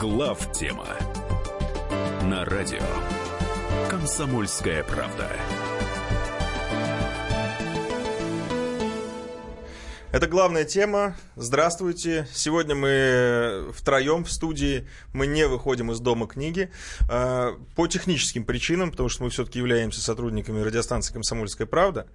Глав тема на радио Комсомольская правда. Это главная тема. Здравствуйте. Сегодня мы втроем в студии. Мы не выходим из дома книги э, по техническим причинам, потому что мы все-таки являемся сотрудниками радиостанции «Комсомольская правда».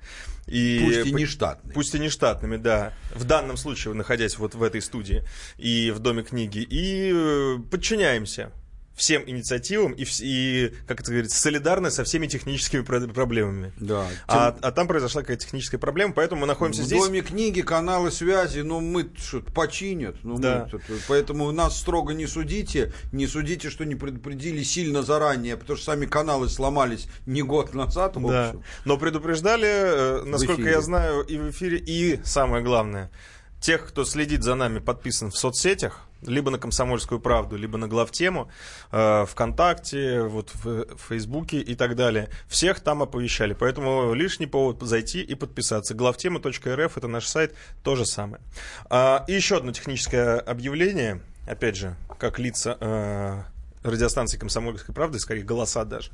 И пусть и не штатными. Пусть и не штатными, да. В данном случае, находясь вот в этой студии и в Доме книги. И э, подчиняемся всем инициативам и, и как это говорится, солидарны со всеми техническими проблемами. Да. А, тем... а там произошла какая-то техническая проблема, поэтому мы находимся в здесь. В доме книги, каналы связи, ну мы что починят. Ну, да. мы, поэтому нас строго не судите, не судите, что не предупредили сильно заранее, потому что сами каналы сломались не год назад. В да. Но предупреждали, э, насколько я знаю, и в эфире, и самое главное, тех, кто следит за нами, подписан в соцсетях, либо на «Комсомольскую правду», либо на главтему, э, ВКонтакте, вот в Фейсбуке и так далее. Всех там оповещали, поэтому лишний повод зайти и подписаться. Главтема.рф — это наш сайт, то же самое. А, и еще одно техническое объявление, опять же, как лица э, радиостанции «Комсомольской правды», скорее голоса даже,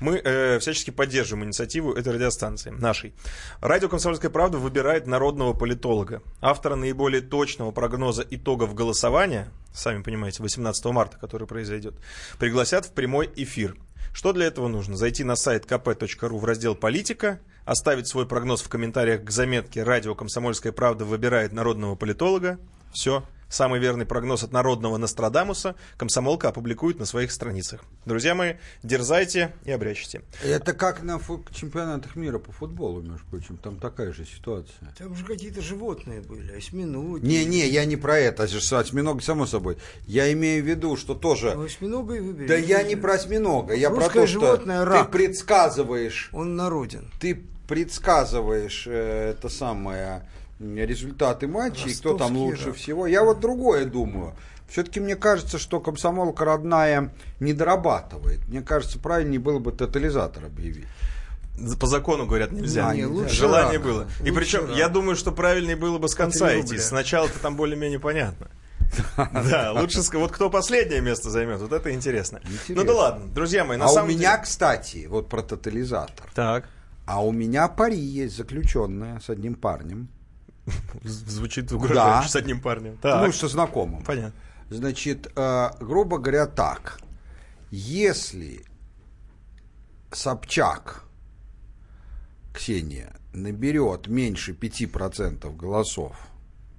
мы э, всячески поддерживаем инициативу этой радиостанции, нашей. Радио «Комсомольская правда» выбирает народного политолога, автора наиболее точного прогноза итогов голосования, сами понимаете, 18 марта, который произойдет, пригласят в прямой эфир. Что для этого нужно? Зайти на сайт kp.ru в раздел «Политика», оставить свой прогноз в комментариях к заметке «Радио Комсомольская правда выбирает народного политолога». Все, Самый верный прогноз от народного Нострадамуса комсомолка опубликует на своих страницах. Друзья мои, дерзайте и обрящите. Это как на чемпионатах мира по футболу, между прочим. Там такая же ситуация. Там же какие-то животные были, осьминоги. Не-не, я не про это. Осьминог, само собой. Я имею в виду, что тоже... Осьминога и выбери. Да я не про осьминога. Я про то, что ты предсказываешь... Он народен. Ты предсказываешь э, это самое результаты матчей, и кто там лучше рак. всего. Я вот другое думаю. Все-таки мне кажется, что комсомолка родная не дорабатывает. Мне кажется, правильнее было бы тотализатор объявить. По закону говорят нельзя. А, нельзя. Желание рак. было. Лучше и причем рак. я думаю, что правильнее было бы с конца идти. Сначала-то там более-менее понятно. Да, лучше вот кто последнее место займет, вот это интересно. Ну да ладно, друзья мои, на а самом у меня, кстати, вот про тотализатор. Так. А у меня пари есть заключенная с одним парнем. Звучит угрожающе да. с одним парнем. Так. Ну, что знакомым. Понятно. Значит, э, грубо говоря, так. Если Собчак Ксения наберет меньше 5% голосов,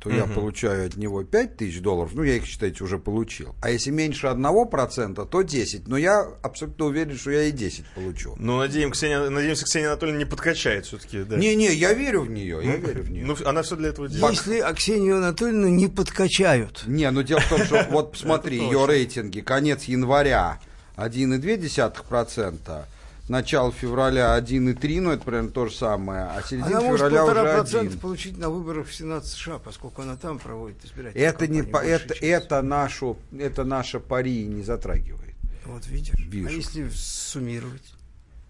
то угу. я получаю от него 5 тысяч долларов, ну, я их, считайте, уже получил. А если меньше 1%, то 10. Но я абсолютно уверен, что я и 10 получу. Ну, надеемся, Ксения, надеемся, Ксения Анатольевна не подкачает все-таки. Да. Не-не, я верю в нее, я верю в нее. Ну, она все для этого делает. Если Ксению Анатольевну не подкачают. Не, ну дело в том, что вот посмотри, ее рейтинги, конец января 1,2%, начало февраля 1,3, ну это примерно то же самое, а середина она февраля может уже 1. получить на выборах в Сенат США, поскольку она там проводит избирательную это не по, это, это, нашу, это наша пари не затрагивает. Вот видишь. Вижу. А если суммировать?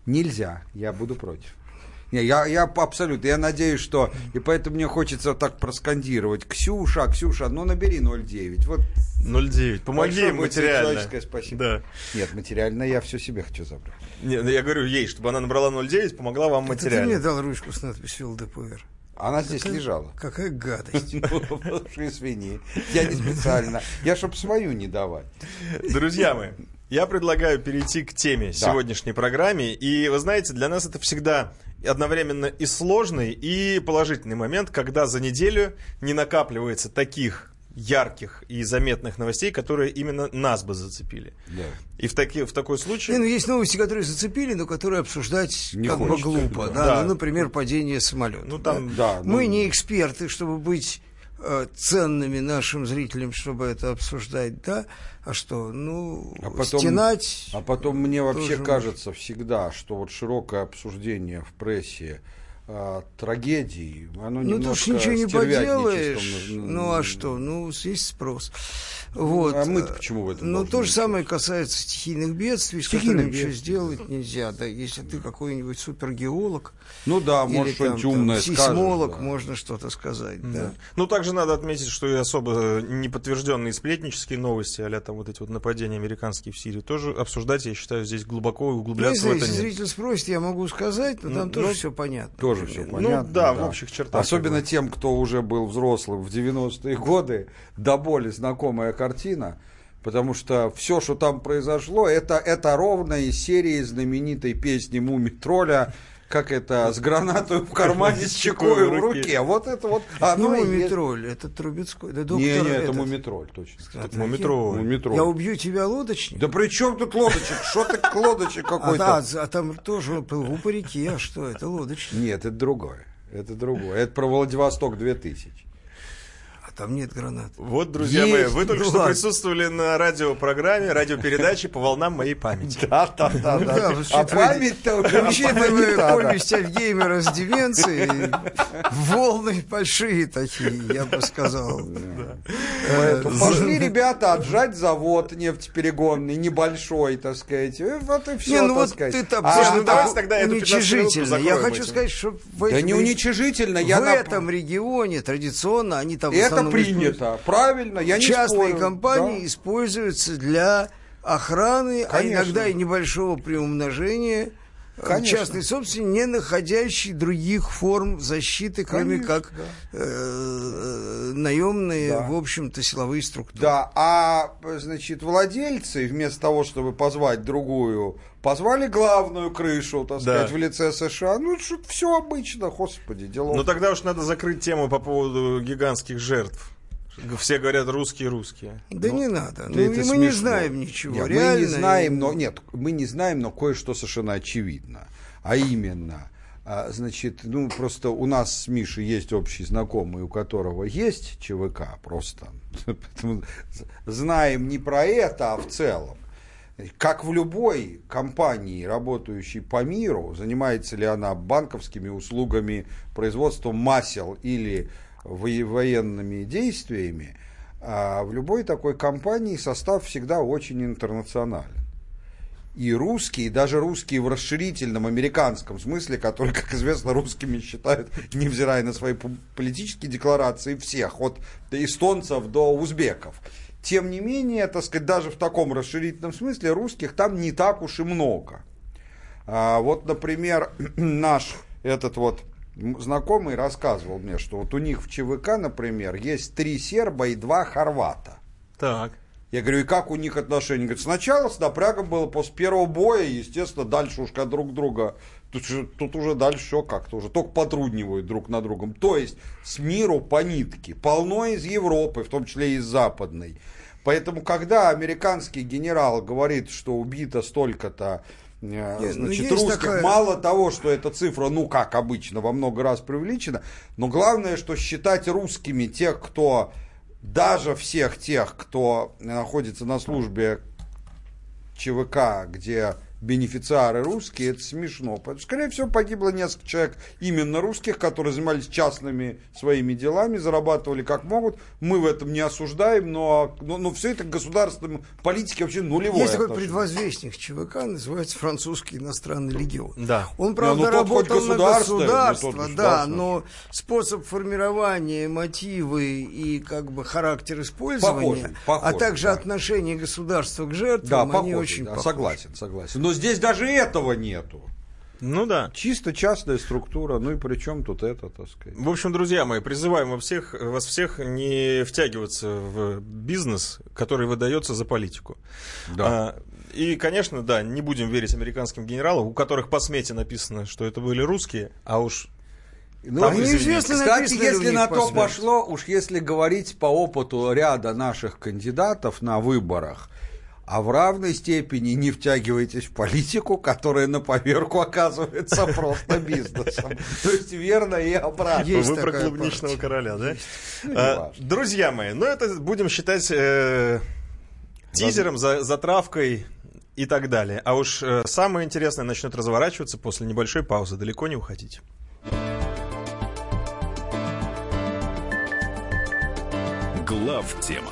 Нельзя, я буду против. Не, я, я абсолютно, я надеюсь, что, и поэтому мне хочется так проскандировать. Ксюша, Ксюша, ну набери 0,9. Вот 0,9. Помоги им материально. спасибо. Да. Нет, материально я все себе хочу забрать. Нет, ну, я говорю ей, чтобы она набрала 0,9, помогла вам материально. ты мне дал ручку с надписью ЛДПР. Она здесь какая, лежала. Какая гадость. Извини, я не специально. Я, чтобы свою не давать. Друзья мои, я предлагаю перейти к теме сегодняшней программы. И вы знаете, для нас это всегда одновременно и сложный, и положительный момент, когда за неделю не накапливается таких ярких и заметных новостей, которые именно нас бы зацепили. Да. И в, таки, в такой случай... Не, ну, есть новости, которые зацепили, но которые обсуждать не как бы глупо. Да. Да. Ну, например, падение самолета. Ну, там, да. Да, Мы ну... не эксперты, чтобы быть ценными нашим зрителям, чтобы это обсуждать, да, а что, ну, а потом, стенать... А потом мне вообще кажется всегда, что вот широкое обсуждение в прессе а, трагедий. Оно ну, ты уж ничего не поделаешь. Ну, а что? Ну, есть спрос. Вот. А мы почему в этом Ну, то же самое касается стихийных бедствий, с которыми ничего сделать нельзя. Да, если ты какой-нибудь супергеолог, ну да, может что-нибудь умное сейсмолог, скажешь, да. можно что-то сказать. Да. Да. Ну, также надо отметить, что и особо неподтвержденные сплетнические новости, а там вот эти вот нападения американские в Сирии, тоже обсуждать, я считаю, здесь глубоко углубляться ну, в это если зритель спросит, я могу сказать, но там ну, тоже все понятно. Тоже все понятно. Ну, да, да, в общих чертах. Особенно тем, кто уже был взрослым в 90-е годы, до боли знакомая картина – Потому что все, что там произошло, это, это ровно из серии знаменитой песни Муми Тролля как это, с гранатой в кармане, с чекой в руке. Вот это вот. Оно ну, Мумитроль, это Трубецкой. Да, доктор, не, не, это Мумитроль, точно. Это Мумитроль. Мумитроль. Я убью тебя, лодочник? Да при чем тут лодочник? Что ты лодочник какой-то? А, да, а там тоже был по реке, а что это, лодочник? Нет, это другое. Это другое. Это про Владивосток 2000 там нет гранат. Вот, друзья Есть, мои, вы только ну, что ладно. присутствовали на радиопрограмме, радиопередаче по волнам моей памяти. Да, да, да. Ну да а память-то Учитывая повесть Альгеймера с деменцией, волны большие такие, я бы сказал. Э, пошли ребята отжать завод нефтеперегонный, небольшой, так сказать. Вот и все, ну так сказать. ты там а, тогда уничижительно. Я хочу сказать, что Да не уничижительно. В этом регионе традиционно они там Это принято. Правильно, я не Частные спорю. компании да. используются для охраны, а Конечно. а иногда и небольшого приумножения Конечно. частной собственности, не находящей других форм защиты, кроме Конечно, как да. э, наемные, да. в общем-то, силовые структуры. Да, а, значит, владельцы, вместо того, чтобы позвать другую, позвали главную крышу, так сказать, да. в лице США. Ну, все обычно, господи, дело. Ну, тогда уж надо закрыть тему по поводу гигантских жертв. Все говорят русские, русские. Да ну, не надо. Ну, мы смешно. не знаем ничего. Нет, Реально. Мы не знаем, но нет, мы не знаем, но кое-что совершенно очевидно. А именно, а, значит, ну просто у нас с Мишей есть общий знакомый, у которого есть ЧВК, просто знаем не про это, а в целом. Как в любой компании, работающей по миру, занимается ли она банковскими услугами, производством масел или военными действиями, а в любой такой компании состав всегда очень интернационален. И русские, даже русские в расширительном американском смысле, который, как известно, русскими считают, невзирая на свои политические декларации, всех, от эстонцев до узбеков. Тем не менее, так сказать, даже в таком расширительном смысле русских там не так уж и много. А, вот, например, наш этот вот знакомый рассказывал мне, что вот у них в ЧВК, например, есть три серба и два хорвата. Так. Я говорю, и как у них отношения? Говорит, сначала с напрягом было после первого боя, естественно, дальше уж как друг друга, тут, тут уже дальше все как-то уже, только потруднивают друг на другом. То есть с миру по нитке, полно из Европы, в том числе и из западной. Поэтому, когда американский генерал говорит, что убито столько-то Нет, ну, значит, русских. Такая... Мало того, что эта цифра, ну как обычно, во много раз преувеличена, но главное, что считать русскими тех, кто даже всех тех, кто находится на службе ЧВК, где бенефициары русские, это смешно. Скорее всего, погибло несколько человек именно русских, которые занимались частными своими делами, зарабатывали как могут. Мы в этом не осуждаем, но, но, но все это государственной политики вообще нулевое. Есть такой предвозвестник ЧВК, называется французский иностранный легион. Да. Он, правда, не, ну, работал на государство, да, но способ формирования, мотивы и как бы характер использования, похожий, похожий, а также да. отношение государства к жертвам, да, они похожий, очень да, похожи. Согласен, согласен. Но здесь даже этого нету. Ну да. Чисто частная структура, ну и при чем тут это, так сказать. В общем, друзья мои, призываем вас всех, вас всех не втягиваться в бизнес, который выдается за политику. Да. А, и, конечно, да, не будем верить американским генералам, у которых по смете написано, что это были русские, а уж ну, Там неизвестно, Кстати, если на то пошло, уж если говорить по опыту ряда наших кандидатов на выборах, а в равной степени не втягивайтесь в политику, которая на поверку оказывается просто бизнесом. То есть верно и обратно. Вы про клубничного короля, да? А, друзья мои, ну это будем считать э, тизером, за, затравкой и так далее. А уж э, самое интересное начнет разворачиваться после небольшой паузы. Далеко не уходите. Глав тема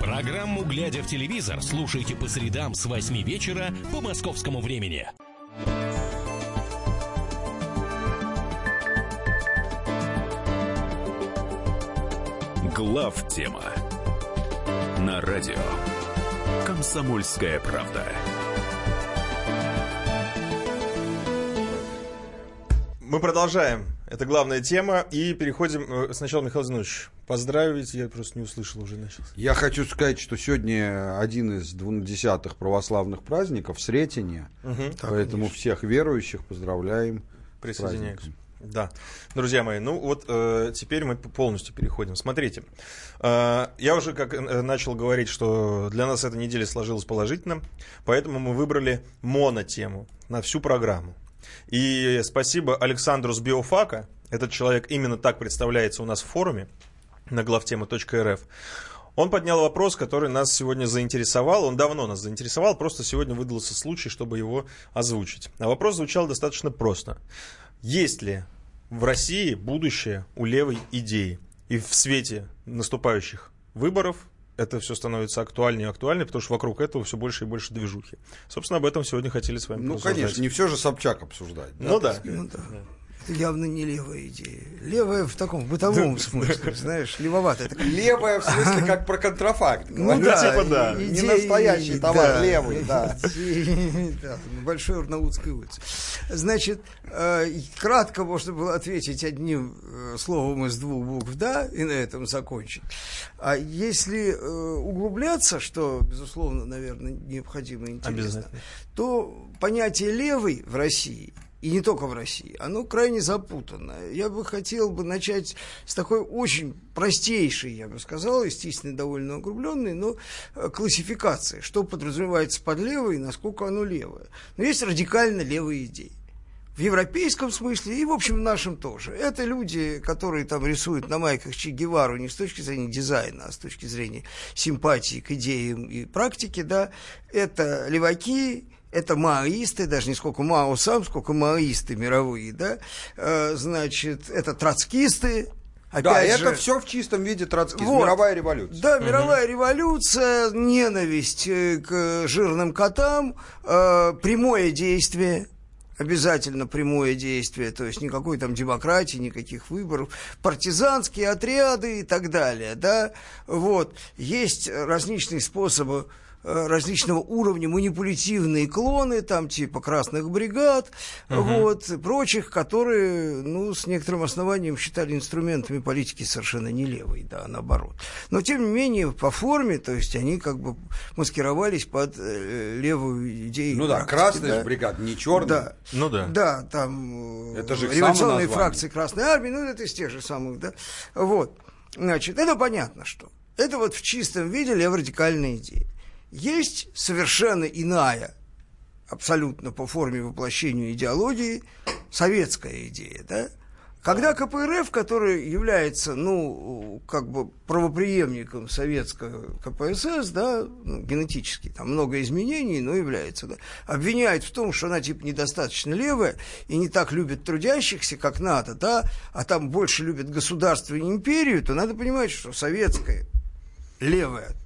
Программу «Глядя в телевизор» слушайте по средам с 8 вечера по московскому времени. Глав тема на радио Комсомольская правда. Мы продолжаем. Это главная тема. И переходим... Э, сначала, Михаил Зинович, поздравить. Я просто не услышал уже начал. Я хочу сказать, что сегодня один из двунадесятых православных праздников, Сретение. Угу, поэтому конечно. всех верующих поздравляем. Присоединяемся. Да, друзья мои, ну вот э, теперь мы полностью переходим. Смотрите, э, я уже как э, начал говорить, что для нас эта неделя сложилась положительно, поэтому мы выбрали монотему на всю программу. И спасибо Александру с Биофака, этот человек именно так представляется у нас в форуме на главтема.рф. Он поднял вопрос, который нас сегодня заинтересовал. Он давно нас заинтересовал, просто сегодня выдался случай, чтобы его озвучить. А вопрос звучал достаточно просто. Есть ли в России будущее у левой идеи? И в свете наступающих выборов это все становится актуальнее и актуальнее, потому что вокруг этого все больше и больше движухи. Собственно, об этом сегодня хотели с вами Ну, конечно, не все же Собчак обсуждать. Ну да. Ну, да явно не левая идея. Левая в таком бытовом смысле, знаешь, левоватая. Левая в смысле как про контрафакт. Ну да, типа да. Не настоящий товар, левый, да. Большой Арнаутской улице. Значит, э, кратко можно было ответить одним э, словом из двух букв «да» и на этом закончить. А если э, углубляться, что, безусловно, наверное, необходимо и интересно, то понятие «левый» в России – и не только в России, оно крайне запутано. Я бы хотел бы начать с такой очень простейшей, я бы сказал, естественно, довольно углубленной, но э, классификации, что подразумевается под левой и насколько оно левое. Но есть радикально левые идеи. В европейском смысле и, в общем, в нашем тоже. Это люди, которые там рисуют на майках Че Гевару не с точки зрения дизайна, а с точки зрения симпатии к идеям и практике, да. Это леваки, это маоисты, даже не сколько Мао сам, сколько маоисты мировые, да, э, значит, это троцкисты, Опять да, же, это все в чистом виде троцкизм, вот, мировая революция. Да, мировая угу. революция, ненависть э, к жирным котам, э, прямое действие, обязательно прямое действие, то есть никакой там демократии, никаких выборов, партизанские отряды и так далее, да, вот, есть различные способы различного уровня манипулятивные клоны, там типа красных бригад, угу. вот, прочих, которые, ну, с некоторым основанием считали инструментами политики совершенно не левой, да, наоборот. Но, тем не менее, по форме, то есть они как бы маскировались под э, левую идею. Ну да, красная да. бригад, не черная. Да. Ну да. Да, там это же революционные фракции Красной Армии, ну, это из тех же самых, да. Вот. Значит, это понятно, что. Это вот в чистом виде леворадикальная идея. Есть совершенно иная, абсолютно по форме воплощению идеологии, советская идея, да? Когда КПРФ, который является, ну, как бы правоприемником советского КПСС, да, ну, генетически, там много изменений, но является, да, обвиняет в том, что она, типа, недостаточно левая и не так любит трудящихся, как надо, да, а там больше любит государство и империю, то надо понимать, что советская левая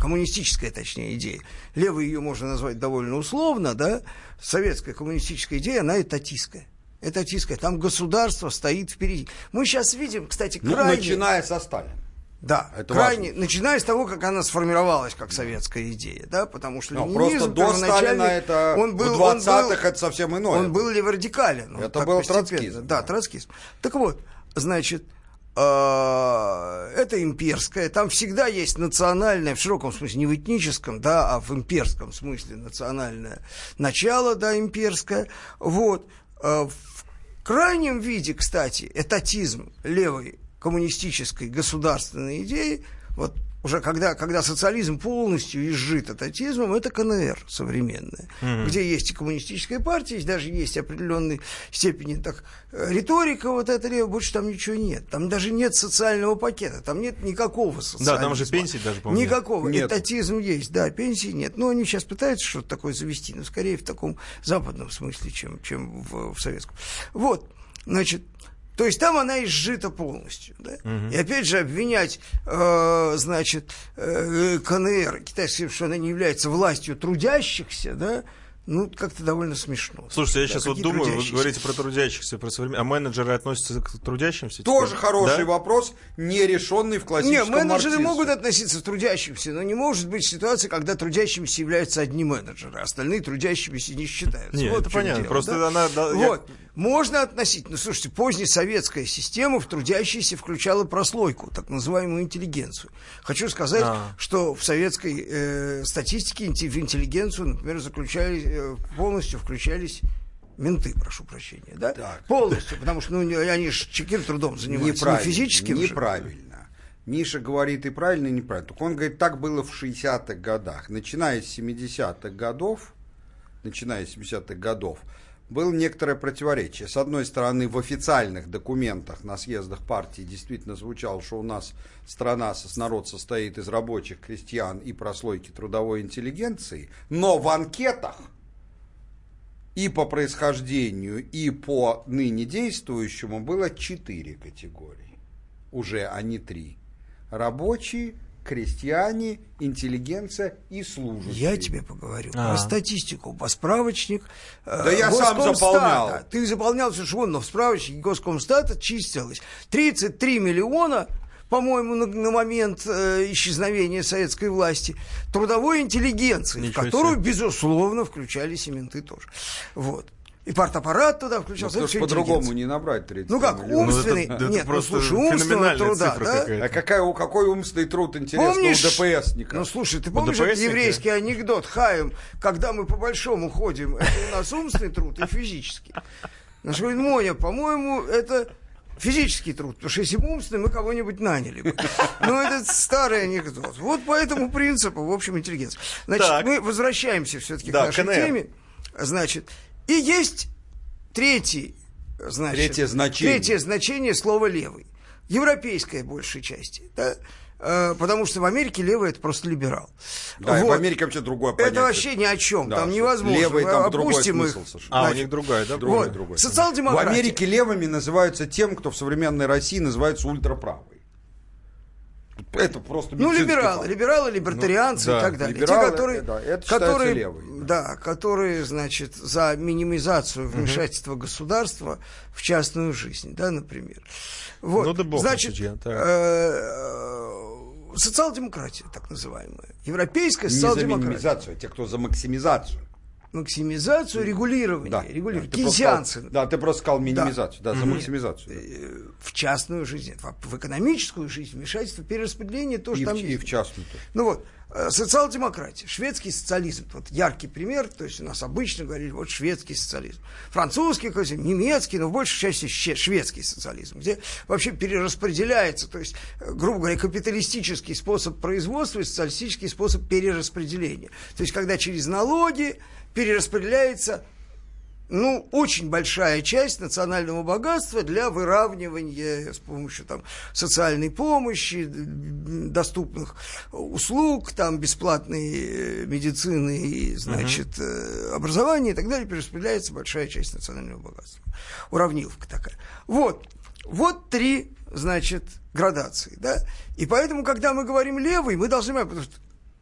коммунистическая, точнее, идея. Левой ее можно назвать довольно условно, да, советская коммунистическая идея, она этатистская. Этатистская. Там государство стоит впереди. Мы сейчас видим, кстати, ну, крайне... Ну, начиная со Сталина. Да, это крайне, важно. начиная с того, как она сформировалась как советская идея, да, потому что Но просто до Сталина это он был, в 20-х это совсем иное. Он был леворадикален. Это был троцкизм. Да, троцкизм. Так вот, значит, это имперское, там всегда есть национальное, в широком смысле, не в этническом, да, а в имперском смысле национальное начало, да, имперское. Вот. А, в крайнем виде, кстати, этатизм левой коммунистической государственной идеи, вот уже когда, когда социализм полностью изжит ататизмом, это КНР современная, mm-hmm. где есть и коммунистическая партия, даже есть определенной степени так, риторика вот эта, больше там ничего нет. Там даже нет социального пакета, там нет никакого социального. Да, там же пенсии даже, по Никакого. Нет. Этатизм есть, да, пенсии нет. Но они сейчас пытаются что-то такое завести, но скорее в таком западном смысле, чем, чем в, в советском. Вот, значит, то есть там она изжита полностью. Да? Угу. И опять же обвинять, э, значит, э, КНР, китайские, что она не является властью трудящихся, да, ну, как-то довольно смешно. Слушайте, я да, сейчас вот думаю, вы говорите про трудящихся, про современных, а менеджеры относятся к трудящимся? Тоже теперь? хороший да? вопрос, не решенный в классическом Не, менеджеры марксизме. могут относиться к трудящимся, но не может быть ситуации, когда трудящимся являются одни менеджеры, а остальные трудящимися не считаются. Нет, вот это понятно, дело, просто да? она... Да, вот. Я... Можно относить, ну, слушайте, позднесоветская система в трудящиеся включала прослойку, так называемую интеллигенцию. Хочу сказать, а. что в советской э, статистике в интеллигенцию, например, заключали, э, полностью включались менты, прошу прощения, да? Так. Полностью, потому что ну, они же чекир трудом занимаются, не физическим Неправильно. Же. Миша говорит и правильно, и неправильно. Только он говорит, так было в 60-х годах. Начиная с 70-х годов, начиная с 70-х годов, было некоторое противоречие. С одной стороны, в официальных документах на съездах партии действительно звучало, что у нас страна, народ состоит из рабочих, крестьян и прослойки трудовой интеллигенции, но в анкетах и по происхождению, и по ныне действующему было четыре категории. Уже, а не три. Рабочие, крестьяне, интеллигенция и служащие. Я тебе поговорю А-а-а. про статистику, по справочник. Э, да я сам заполнял. Ты заполнял совершенно, но в справочнике Госкомстата числилось 33 миллиона по-моему, на, на момент э, исчезновения советской власти, трудовой интеллигенции, Ничего в которую, себе. безусловно, включались и менты тоже. Вот. И партаппарат туда включался. Ну, по-другому не набрать 30 Ну как, миллионов. умственный, ну, это, это нет, ну слушай, умственного труда, да? А какая, у какой умственный труд, интересно, помнишь, у ДПСника? Ну слушай, ты помнишь этот еврейский анекдот, Хаем, когда мы по большому ходим, это у нас умственный труд и физический. Наш говорит, Моня, по-моему, это физический труд, потому что если бы умственный, мы кого-нибудь наняли бы. Но это старый анекдот. Вот по этому принципу, в общем, интеллигенция. Значит, так. мы возвращаемся все-таки да, к нашей КНР. теме. Значит, и есть третий, значит, третье значение. третье значение слова «левый». Европейское большей части. Да? Э, потому что в Америке левый это просто либерал. Да, вот. в Америке вообще другое понятие. Это вообще ни о чем, да, там невозможно. Левый там Опустим другой смысл их. А, у них другая, да? Другой, вот. другой. Социал-демократия. В Америке левыми называются тем, кто в современной России называется ультраправый. Это просто Ну, либералы, либералы, либертарианцы ну, да, и так далее. Либералы, Те, которые, да, это которые, левый, да. да, которые, значит, за минимизацию вмешательства угу. государства в частную жизнь, да, например. Вот. Ну, да бог значит, судья, э, социал-демократия, так называемая. Европейская социал-демократия. Не за минимизацию, а те, кто за максимизацию максимизацию, регулирование. Да, регулирование. Да, Кейнсианцы. Сказал, да, ты просто сказал минимизацию, да, да за максимизацию. Да. Э, в частную жизнь, в экономическую жизнь вмешательство, перераспределение тоже и там в, есть. И в частную тоже. Ну вот, социал-демократия, шведский социализм, вот яркий пример, то есть у нас обычно говорили, вот шведский социализм. Французский, немецкий, но в большей части шведский социализм, где вообще перераспределяется, то есть, э, грубо говоря, капиталистический способ производства и социалистический способ перераспределения. То есть, когда через налоги перераспределяется ну, очень большая часть национального богатства для выравнивания с помощью там, социальной помощи, доступных услуг, там, бесплатной э, медицины и, значит, uh-huh. образования и так далее, перераспределяется большая часть национального богатства. Уравниловка такая. Вот. Вот три, значит, градации, да. И поэтому, когда мы говорим левый, мы должны понимать, потому что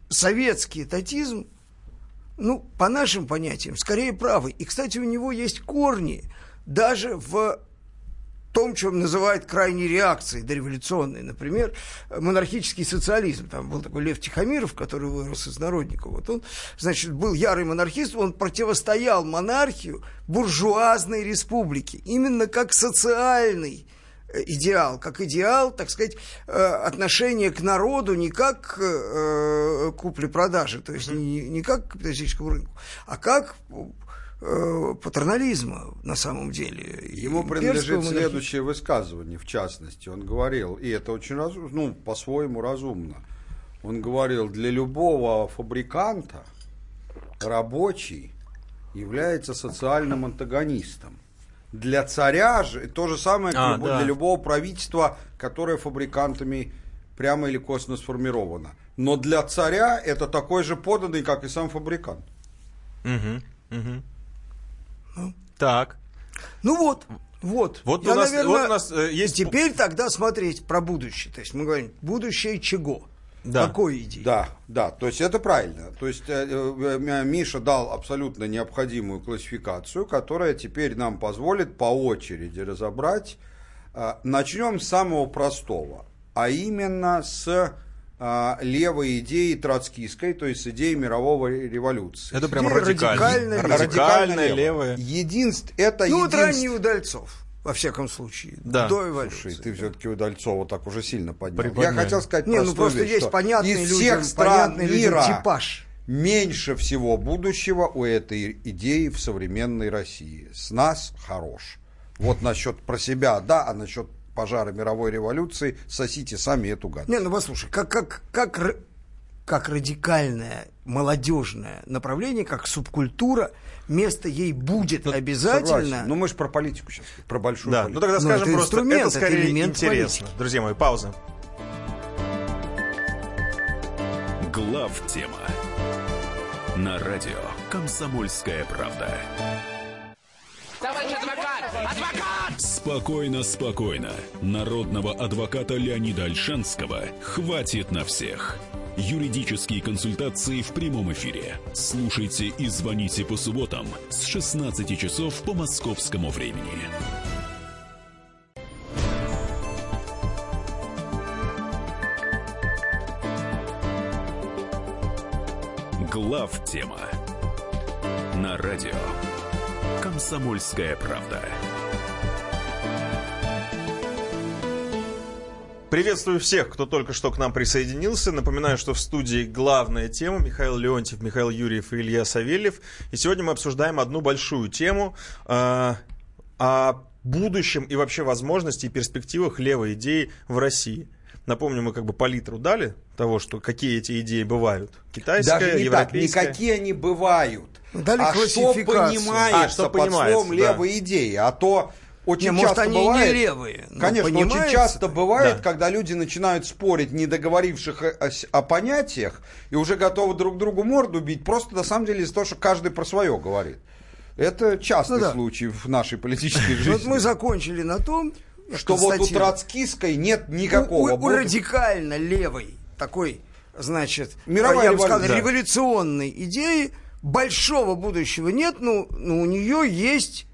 советский татизм ну, по нашим понятиям, скорее правый. И, кстати, у него есть корни даже в том, чем называют крайней реакцией дореволюционной. Например, монархический социализм. Там был такой Лев Тихомиров, который вырос из народников. Вот он, значит, был ярый монархист, он противостоял монархию буржуазной республики. Именно как социальный идеал, как идеал, так сказать, э, отношение к народу не как э, купле-продаже, то есть не, не как к капиталистическому рынку, а как патернализма на самом деле. Ему принадлежит следующее высказывание, в частности. Он говорил, и это очень разумно, ну, по-своему разумно. Он говорил, для любого фабриканта рабочий является социальным антагонистом. Для царя же то же самое а, люб, да. для любого правительства, которое фабрикантами прямо или косвенно сформировано. Но для царя это такой же поданный, как и сам фабрикант. Угу, угу. Ну. Так. Ну вот, вот. Вот, Я, у, нас, наверное, вот у нас э, есть... Теперь тогда смотреть про будущее. То есть мы говорим, будущее чего? Да. Какой идеи? Да, да, то есть это правильно. То есть э, э, Миша дал абсолютно необходимую классификацию, которая теперь нам позволит по очереди разобрать. Э, начнем с самого простого, а именно с э, левой идеи троцкистской, то есть с идеей мирового революции. Это прям радикально, радикально, радикально левая. Единств, это ну, единств... вот ранний Удальцов во всяком случае, да. до эволюции. Слушай, ты все-таки Удальцова так уже сильно поднял. Приподняю. Я хотел сказать Не, ну просто вещь, есть понятный из всех стран мира типаж. меньше всего будущего у этой идеи в современной России. С нас хорош. Вот насчет про себя, да, а насчет пожара мировой революции сосите сами эту гадость. Не, ну послушай, как, как, как, как радикальное молодежное направление, как субкультура – место ей будет ну, обязательно. Согласен. Ну, мы же про политику сейчас, про большую да. политику. Ну, тогда скажем это просто, это скорее это интересно. Политики. Друзья мои, пауза. Глав тема на радио «Комсомольская правда». Товарищ адвокат! Адвокат! Спокойно, спокойно. Народного адвоката Леонида Альшанского хватит на всех. Юридические консультации в прямом эфире. Слушайте и звоните по субботам с 16 часов по московскому времени. Глав тема на радио Комсомольская правда. Приветствую всех, кто только что к нам присоединился. Напоминаю, что в студии главная тема Михаил Леонтьев, Михаил Юрьев и Илья Савельев. И сегодня мы обсуждаем одну большую тему э, о будущем и вообще возможности и перспективах левой идеи в России. Напомню, мы как бы палитру дали того, что какие эти идеи бывают. Китайская, Даже не европейская. Так, никакие они бывают. Дали а что понимаешь а, что под словом да. левой идеи? А то очень не, часто может, они бывает, не левые. Конечно, очень часто бывает, да. когда люди начинают спорить, не договоривших о, о, понятиях, и уже готовы друг другу морду бить, просто на самом деле из-за того, что каждый про свое говорит. Это частый ну, да. случай в нашей политической жизни. Вот мы закончили на том, что вот у троцкистской нет никакого... У, у, у радикально левой такой, значит, Мировая я бы сказал, да. революционной идеи большого будущего нет, но, но у нее есть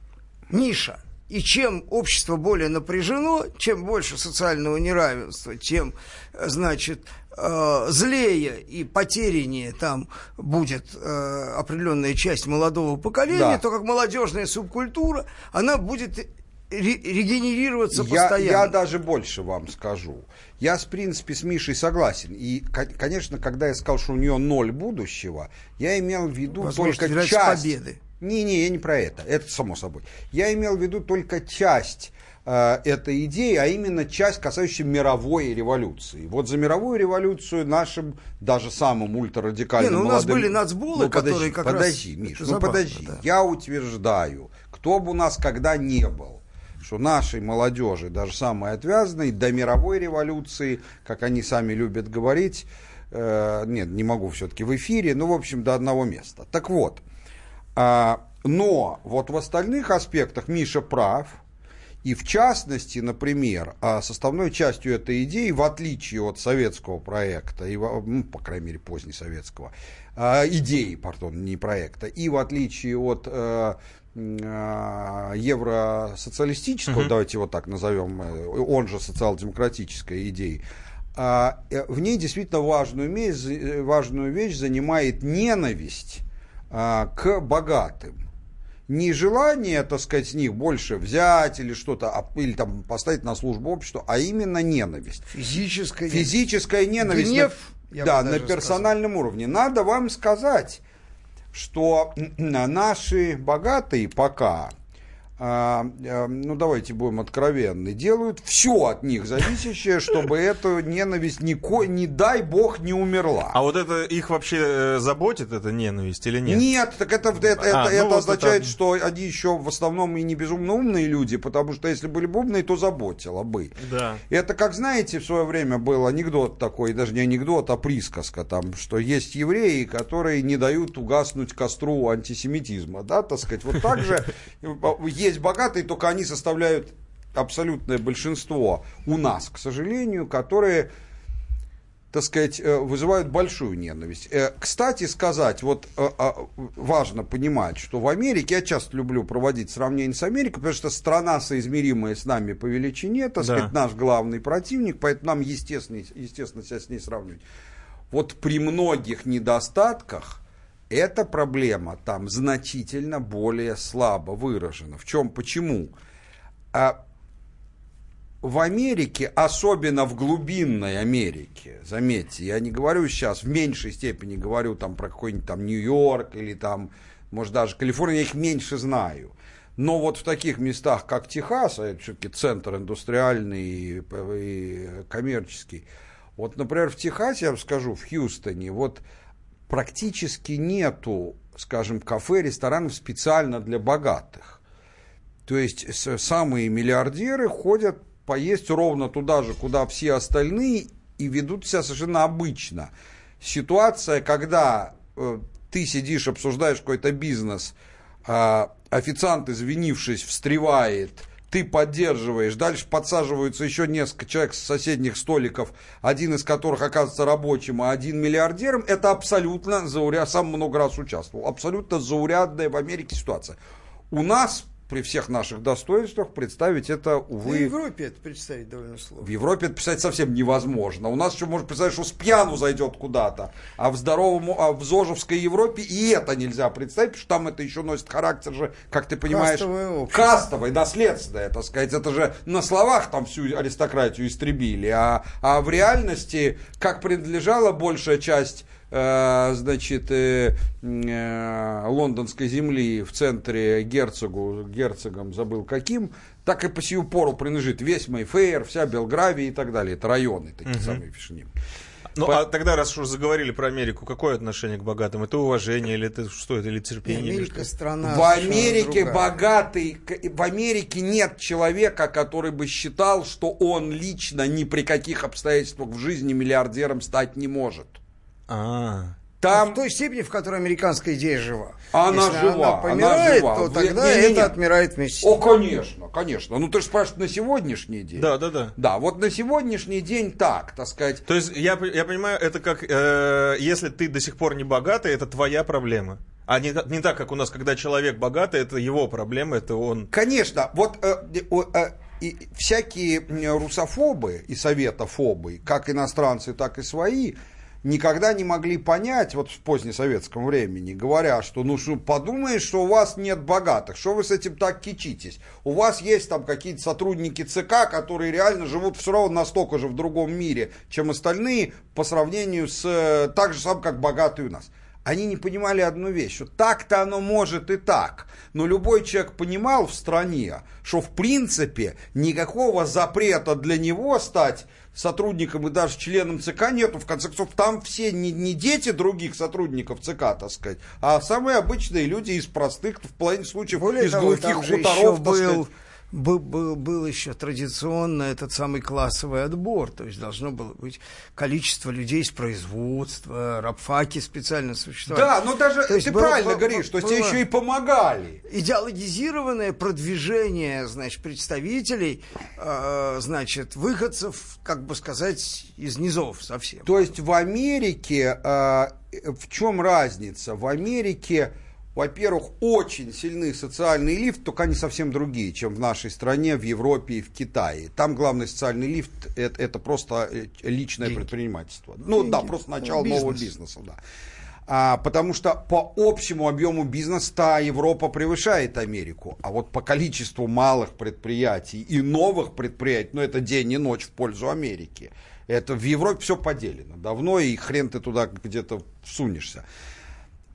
ниша. И чем общество более напряжено, чем больше социального неравенства, тем, значит, э, злее и потеряннее там будет э, определенная часть молодого поколения, да. то как молодежная субкультура, она будет регенерироваться я, постоянно. Я даже больше вам скажу. Я, в принципе, с Мишей согласен. И, конечно, когда я сказал, что у нее ноль будущего, я имел в виду Возможно, только часть... победы. Не-не, я не про это. Это само собой. Я имел в виду только часть э, этой идеи, а именно часть, касающаяся мировой революции. Вот за мировую революцию нашим, даже самым ультрарадикальным Не, ну, у нас были нацболы, ну, которые как подожди, раз... Миш, ну забавно, подожди. Да. Я утверждаю, кто бы у нас когда не был, что нашей молодежи, даже самой отвязанной, до мировой революции, как они сами любят говорить, э, нет, не могу все-таки в эфире, ну, в общем, до одного места. Так вот, а, но вот в остальных аспектах Миша прав. И в частности, например, а, составной частью этой идеи, в отличие от советского проекта, и, ну, по крайней мере, позднесоветского, а, идеи, пардон, не проекта, и в отличие от э, евросоциалистического, угу. давайте его так назовем, э, он же социал-демократической идеи, э, в ней действительно важную вещь, важную вещь занимает ненависть а, к богатым. Не желание, так сказать, с них больше взять или что-то, а, или там поставить на службу обществу, а именно ненависть. Физическая, Физическая ненависть. Гнев, на, да, на персональном сказал. уровне. Надо вам сказать, что наши богатые пока ну давайте будем откровенны, делают все от них зависящее, чтобы эту ненависть нико, не дай бог не умерла. А вот это их вообще э, заботит, эта ненависть или нет? Нет, так это, это, это, а, это ну означает, это... что они еще в основном и не безумно умные люди, потому что если были бы умные, то заботило бы. Да. Это, как знаете, в свое время был анекдот такой, даже не анекдот, а присказка там, что есть евреи, которые не дают угаснуть костру антисемитизма, да, так сказать. Вот так же есть богатые, только они составляют абсолютное большинство у нас, к сожалению, которые так сказать, э, вызывают большую ненависть. Э, кстати сказать, вот э, важно понимать, что в Америке, я часто люблю проводить сравнение с Америкой, потому что страна, соизмеримая с нами по величине, так да. сказать, наш главный противник, поэтому нам естественно, естественно себя с ней сравнивать. Вот при многих недостатках эта проблема там значительно более слабо выражена. В чем, почему? А в Америке, особенно в глубинной Америке, заметьте, я не говорю сейчас, в меньшей степени говорю там про какой-нибудь там Нью-Йорк или там, может, даже Калифорния, я их меньше знаю. Но вот в таких местах, как Техас, а это все-таки центр индустриальный и, и коммерческий, вот, например, в Техасе, я вам скажу, в Хьюстоне, вот практически нету, скажем, кафе, ресторанов специально для богатых. То есть самые миллиардеры ходят поесть ровно туда же, куда все остальные, и ведут себя совершенно обычно. Ситуация, когда э, ты сидишь, обсуждаешь какой-то бизнес, э, официант, извинившись, встревает – ты поддерживаешь. Дальше подсаживаются еще несколько человек с соседних столиков, один из которых оказывается рабочим, а один миллиардером. Это абсолютно зауряд, сам много раз участвовал, абсолютно заурядная в Америке ситуация. У нас при всех наших достоинствах представить это, увы... В Европе это представить довольно сложно. В Европе это представить совсем невозможно. У нас еще можно представить, что с пьяну зайдет куда-то. А в здоровом, а в Зожевской Европе и это нельзя представить, потому что там это еще носит характер же, как ты понимаешь, кастовый, наследственное, так сказать. Это же на словах там всю аристократию истребили, а, а в реальности, как принадлежала большая часть значит, э, э, лондонской земли в центре герцогу, герцогом забыл каким, так и по сию пору принадлежит весь Мейфейр, вся Белгравия и так далее. Это районы такие угу. самые фишни. Ну, по... а тогда, раз уж заговорили про Америку, какое отношение к богатым? Это уважение или это что это, или терпение? Америка или страна. В Америке богатый, в Америке нет человека, который бы считал, что он лично ни при каких обстоятельствах в жизни миллиардером стать не может. А. Там... В той степени, в которой американская идея жива. Она Если жива. она помирает, она жива. то тогда не, не, не. это отмирает вместе. О, конечно, конечно. Ну, ты же спрашиваешь на сегодняшний день. Да, да, да. Да, вот на сегодняшний день так, так сказать. То есть, я, я понимаю, это как, э, если ты до сих пор не богатый, это твоя проблема. А не, не так, как у нас, когда человек богатый, это его проблема, это он... Конечно, вот э, э, и всякие русофобы и советофобы, как иностранцы, так и свои, никогда не могли понять, вот в позднесоветском времени, говоря, что ну что, подумаешь, что у вас нет богатых, что вы с этим так кичитесь. У вас есть там какие-то сотрудники ЦК, которые реально живут все равно настолько же в другом мире, чем остальные, по сравнению с э, так же самым, как богатые у нас они не понимали одну вещь, что так-то оно может и так. Но любой человек понимал в стране, что в принципе никакого запрета для него стать сотрудником и даже членом ЦК нету. В конце концов, там все не, не дети других сотрудников ЦК, так сказать, а самые обычные люди из простых, в половине случаев, Более из того, глухих хуторов, так сказать был, был, был еще традиционно этот самый классовый отбор, то есть должно было быть количество людей из производства, рабфаки специально существовали. Да, но даже то ты было, правильно было, говоришь, что тебе еще и помогали. Идеологизированное продвижение, значит, представителей, э, значит, выходцев, как бы сказать, из низов совсем. То есть в Америке, э, в чем разница? В Америке во-первых, очень сильный социальный лифт, только они совсем другие, чем в нашей стране, в Европе и в Китае. Там главный социальный лифт это, это просто э, личное Деньги. предпринимательство. Ну Деньги. да, просто начало Бизнес. нового бизнеса, да. А, потому что по общему объему бизнеса Европа превышает Америку, а вот по количеству малых предприятий и новых предприятий, ну это день и ночь в пользу Америки. Это в Европе все поделено давно, и хрен ты туда где-то всунешься.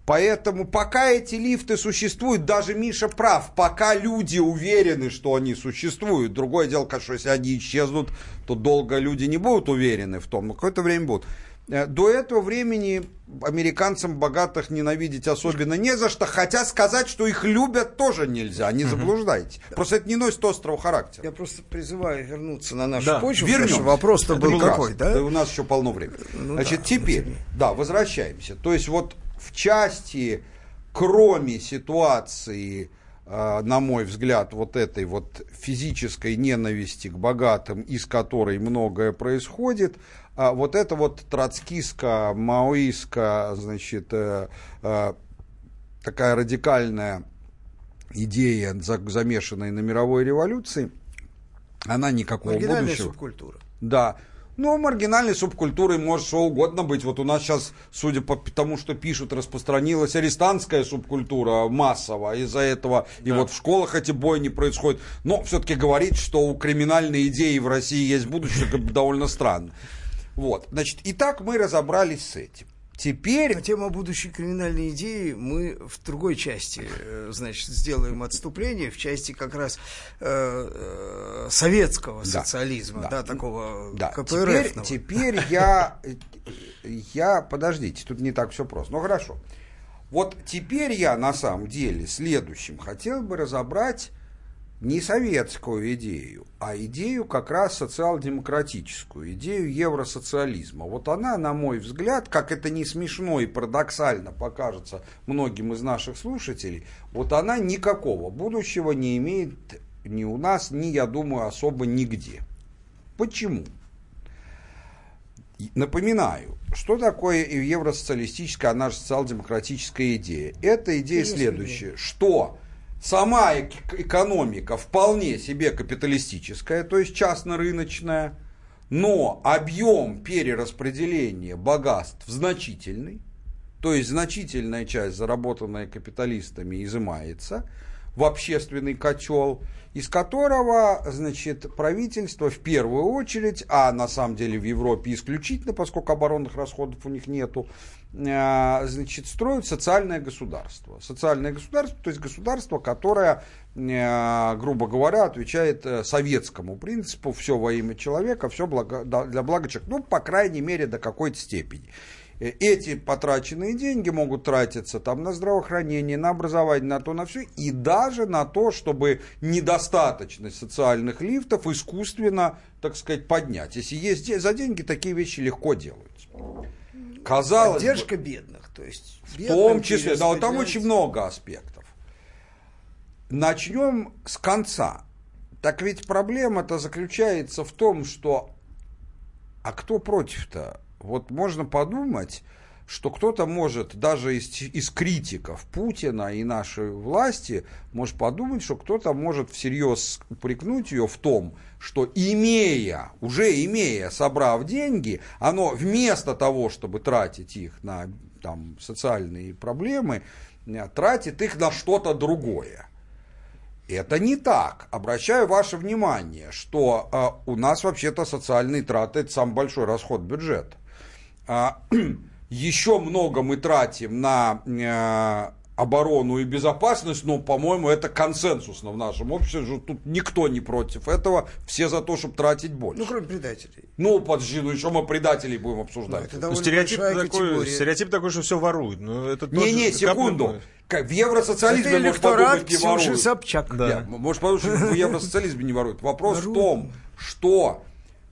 Поэтому пока эти лифты существуют, даже Миша прав, пока люди уверены, что они существуют. Другое дело, конечно, если они исчезнут, то долго люди не будут уверены в том, но какое-то время будут. Э, до этого времени американцам богатых ненавидеть особенно не за что, хотя сказать, что их любят, тоже нельзя, не заблуждайтесь. Да. Просто это не носит острого характера. Я просто призываю вернуться на нашу да. почву. Вернем. Вопрос-то был какой, да? да? У нас еще полно времени. Ну, Значит, да, теперь, да, возвращаемся. То есть вот в части, кроме ситуации э, на мой взгляд, вот этой вот физической ненависти к богатым, из которой многое происходит, а вот это вот троцкистско, маоистско, значит, э, э, такая радикальная идея, замешанная на мировой революции, она никакого будущего. субкультура. Да. Ну, маргинальной субкультурой может что угодно быть. Вот у нас сейчас, судя по тому, что пишут, распространилась арестантская субкультура массово. Из-за этого да. и вот в школах эти бойни происходят. Но все-таки говорить, что у криминальной идеи в России есть будущее, довольно странно. Вот, значит, и так мы разобрались с этим. Теперь... На тему будущей криминальной идеи мы в другой части, э, значит, сделаем отступление, в части как раз э, э, советского да, социализма, да, да такого да. КПРФ. Теперь, теперь я, я... Подождите, тут не так все просто. Ну, хорошо. Вот теперь я на самом деле следующим хотел бы разобрать не советскую идею, а идею как раз социал-демократическую, идею евросоциализма. Вот она, на мой взгляд, как это не смешно и парадоксально покажется многим из наших слушателей, вот она никакого будущего не имеет ни у нас, ни, я думаю, особо нигде. Почему? Напоминаю, что такое евросоциалистическая, а наша социал-демократическая идея? Это идея следующая, что сама экономика вполне себе капиталистическая, то есть частно-рыночная, но объем перераспределения богатств значительный, то есть значительная часть, заработанная капиталистами, изымается в общественный котел, из которого, значит, правительство в первую очередь, а на самом деле в Европе исключительно, поскольку оборонных расходов у них нету, Э, значит, строят социальное государство. Социальное государство, то есть государство, которое, э, грубо говоря, отвечает э, советскому принципу «все во имя человека, все для блага человека», ну, по крайней мере, до какой-то степени. Эти потраченные деньги могут тратиться там на здравоохранение, на образование, на то, на все, и даже на то, чтобы недостаточность социальных лифтов искусственно, так сказать, поднять. Если есть за деньги, такие вещи легко делаются казалось Поддержка бы, бедных, то есть... В том числе, да, вот там очень много аспектов. Начнем с конца. Так ведь проблема-то заключается в том, что... А кто против-то? Вот можно подумать, что кто-то может, даже из, из критиков Путина и нашей власти, может подумать, что кто-то может всерьез упрекнуть ее в том, что имея, уже имея, собрав деньги, оно вместо того, чтобы тратить их на там, социальные проблемы, э, тратит их на что-то другое. Это не так. Обращаю ваше внимание, что э, у нас вообще-то социальные траты это самый большой расход бюджета. А, еще много мы тратим на э, оборону и безопасность, но, по-моему, это консенсусно в нашем обществе, что тут никто не против этого, все за то, чтобы тратить больше. Ну, кроме предателей. Ну, подожди, ну еще мы предателей будем обсуждать. Ну, стереотип, такой, стереотип такой, что все воруют. Ну, это Не-не, секунду. Как в евросоциализме это может подумать, не воруют. Собчак. Да. Я, может подумать, что в евросоциализме не воруют. Вопрос в том, что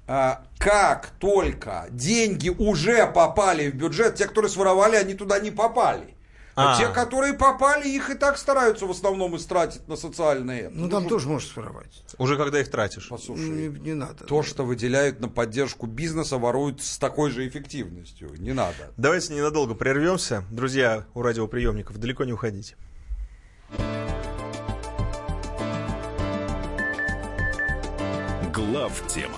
как только деньги уже попали в бюджет, те, которые своровали, они туда не попали. А, а те, которые попали, их и так стараются в основном истратить на социальные. Ну, там ну, тоже можешь своровать. Уже когда их тратишь. Послушай, не, не надо. То, что выделяют на поддержку бизнеса, воруют с такой же эффективностью. Не надо. Давайте ненадолго прервемся. Друзья у радиоприемников, далеко не уходите. Глав тема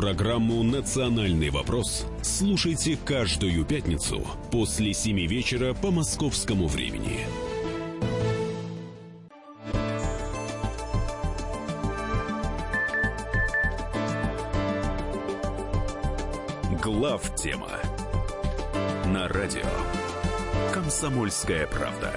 Программу «Национальный вопрос» слушайте каждую пятницу после 7 вечера по московскому времени. Глав тема на радио «Комсомольская правда».